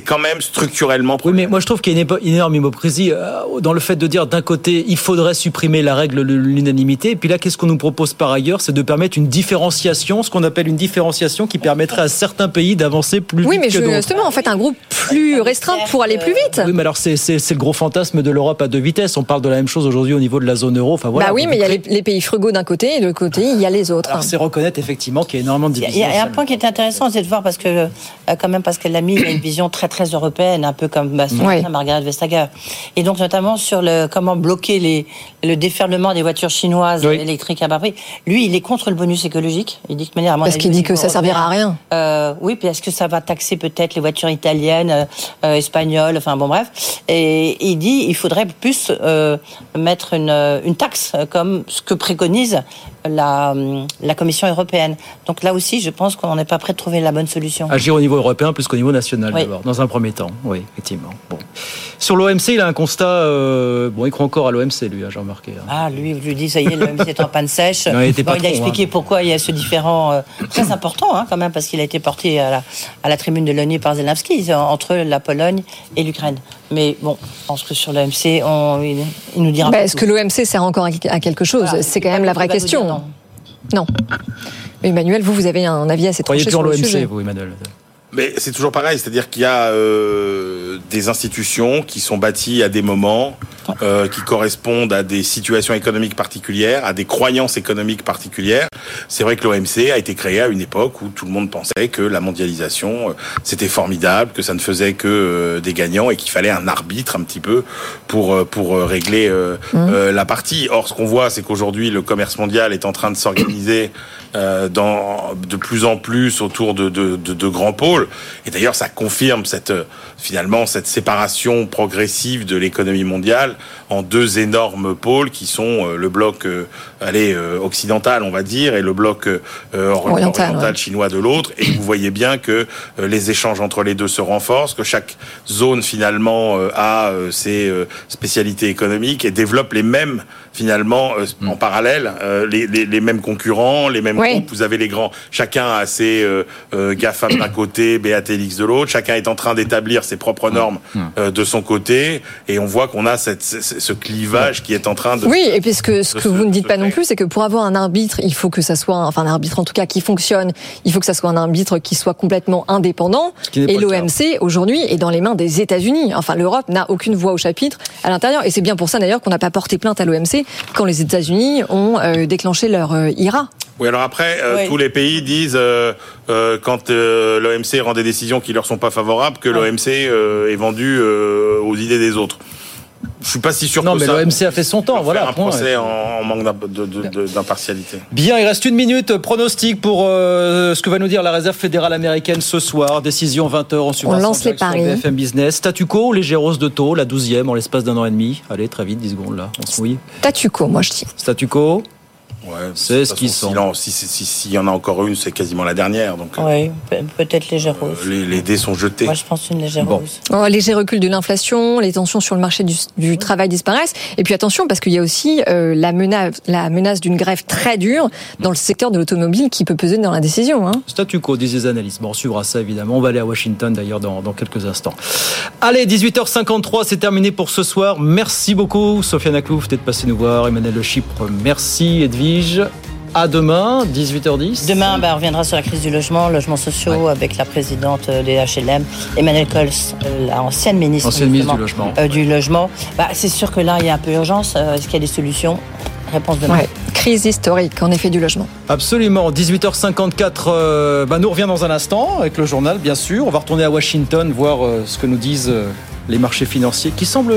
quand même structurellement. Oui, mais moi je trouve qu'il y a une, énorme hypocrisie euh, dans le fait de dire d'un côté il faudrait supprimer la règle de l'unanimité, et puis là qu'est-ce qu'on nous propose par ailleurs? C'est de permettre une différenciation, ce qu'on appelle une différenciation qui permettrait à certains pays d'avancer plus Oui, vite mais que je- d'autres. justement, en fait, un groupe plus restreint pour aller plus vite. Oui, mais alors c'est le gros fantasme de l'Europe à deux vitesses. On parle de la même chose aujourd'hui au niveau de la zone euro. Enfin voilà. bah oui, mais il y a les, les pays frugaux d'un côté et de l'autre côté, il y a les autres. Alors c'est reconnaître effectivement qu'il y a énormément de Il y a- divisions. il y, a un point qui est intéressant, c'est de voir parce que euh, quand même parce qu'elle a mis une vision très très européenne, un peu comme bah, son Oui. Margaret Vestager, et donc notamment sur le comment bloquer les, le déferlement des voitures chinoises Oui. électriques à bas prix. Lui, il est contre le bonus écologique. Il dit que de manière à Parce qu'il dit que ça servira à rien. euh, oui, puis est-ce que ça va taxer peut-être les voitures italiennes, euh, espagnoles, enfin bon bref. Et il dit il faudrait plus euh, mettre une, une taxe, comme ce que préconise la, la Commission européenne. Donc là aussi, je pense qu'on n'est pas prêt de trouver la bonne solution. Agir au niveau européen plus qu'au niveau national d'abord, dans un premier temps. Oui, effectivement. Bon. Sur l'OMC, il a un constat. Euh, bon, il croit encore à l'OMC, lui, hein, j'ai remarqué. Hein. Ah, lui, je lui dis, ça y est, l'OMC est en panne sèche. Non, il, bon, il, a expliqué hein. pourquoi il y a ce différent euh, très important, hein, quand même, parce qu'il a été porté à la, à la tribune de l'ONU par Zelensky, entre la Pologne et l'Ukraine. Mais bon, je pense que sur l'OMC, il, il, nous dira. Bah, Est-ce que l'OMC sert encore à quelque chose? C'est quand même la vraie question. Non. Emmanuel, vous, vous avez un avis assez tranché sur l'OMC, vous, Emmanuel mais c'est toujours pareil, c'est-à-dire qu'il y a euh, des institutions qui sont bâties à des moments euh, qui correspondent à des situations économiques particulières, à des croyances économiques particulières. C'est vrai que l'OMC a été créé à une époque où tout le monde pensait que la mondialisation euh, c'était formidable, que ça ne faisait que euh, des gagnants et qu'il fallait un arbitre un petit peu pour euh, pour régler mmh. la partie. Or, ce qu'on voit, c'est qu'aujourd'hui le commerce mondial est en train de s'organiser dans de plus en plus autour de, de, de, de grands pôles. Et d'ailleurs, ça confirme cette finalement cette séparation progressive de l'économie mondiale en deux énormes pôles qui sont euh, le bloc euh, allez, euh, occidental, on va dire, et le bloc oriental, chinois de l'autre. Et vous voyez bien que les échanges entre les deux se renforcent, que chaque zone finalement a ses spécialités économiques et développe les mêmes finalement en mm. parallèle les, les, les, mêmes concurrents, les mêmes groupes. Vous avez les grands, chacun a ses euh, GAFAM d'un côté, BATLX de l'autre. Chacun est en train d'établir ses propres normes mm. de son côté, et on voit qu'on a cette ce clivage qui est en train de. Oui, et puis ce que, ce que vous ne dites pas non plus, c'est que pour avoir un arbitre, il faut que ça soit, enfin un arbitre en tout cas qui fonctionne, il faut que ça soit un arbitre qui soit complètement indépendant. Et l'OMC aujourd'hui est dans les mains des États-Unis. Enfin, l'Europe n'a aucune voix au chapitre à l'intérieur, et c'est bien pour ça d'ailleurs qu'on n'a pas porté plainte à l'OMC quand les États-Unis ont euh, déclenché leur euh, IRA. Oui, alors après, euh, tous les pays disent quand l'OMC rend des décisions qui leur sont pas favorables que l'OMC est vendu aux idées des autres je suis pas si sûr non, que mais l'OMC a fait son temps, voilà. un procès en manque d'impartialité. Bien, il reste une minute. Pronostic pour euh, ce que va nous dire la réserve fédérale américaine ce soir. Décision 20h en On lance les paris. BFM Business. Statu quo, léger rose de taux, la 12e en l'espace d'un an et demi? Allez, très vite, 10 secondes là, on se mouille. Statu quo, moi je dis. Statu quo Ouais, c'est ce qu'ils sont. S'il si, si, y en a encore une, c'est quasiment la dernière. Donc, oui, peut-être légère euh, rose. les, les, dés sont jetés. Moi, je pense une légère rose. Oh, léger recul de l'inflation, les tensions sur le marché du, du travail disparaissent. Et puis attention, parce qu'il y a aussi euh, la menace, la menace d'une grève très dure dans le secteur de l'automobile qui peut peser dans la décision. Hein. Statu quo, disent les analystes. Bon, on suivra ça évidemment. On va aller à Washington d'ailleurs dans, dans quelques instants. Allez, 18h53, c'est terminé pour ce soir. Merci beaucoup, Sofiane Aklouf, d'être passé nous voir. Emmanuel Le Chypre, merci. Edwige. À demain, 18h10. Demain, bah, on reviendra sur la crise du logement, logements sociaux, avec la présidente des HLM, Emmanuel Cols, euh, l'ancienne ministre, ancienne ministre du logement. Euh, du logement. Bah, c'est sûr que là, il y a un peu urgence. Euh, est-ce qu'il y a des solutions? Réponse demain. Ouais. Crise historique, en effet, du logement. Absolument. 18h54, bah, nous revient dans un instant avec le journal, bien sûr. On va retourner à Washington, voir ce que nous disent les marchés financiers qui semblent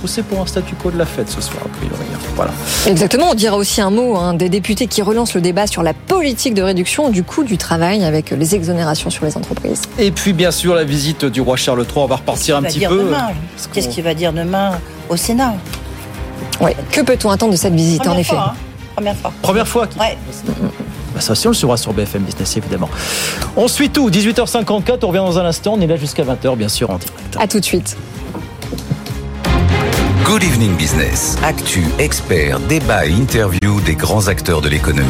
pousser pour un statu quo de la fête ce soir, a priori. Voilà. Exactement. On dira aussi un mot hein, des députés qui relancent le débat sur la politique de réduction du coût du travail avec les exonérations sur les entreprises. Et puis, bien sûr, la visite du roi Charles III. On va repartir un petit peu. Qu'est-ce qu'il va dire demain au Sénat Oui. Que peut-on attendre de cette visite, en effet hein. Première fois. Première fois ouais. Bah, ça aussi, on le saura sur BFM Business, évidemment. On suit tout. 18h54, on revient dans un instant. On est là jusqu'à 20h, bien sûr, en direct. À tout de suite. Good Evening Business. Actu, expert, débat et interview des grands acteurs de l'économie.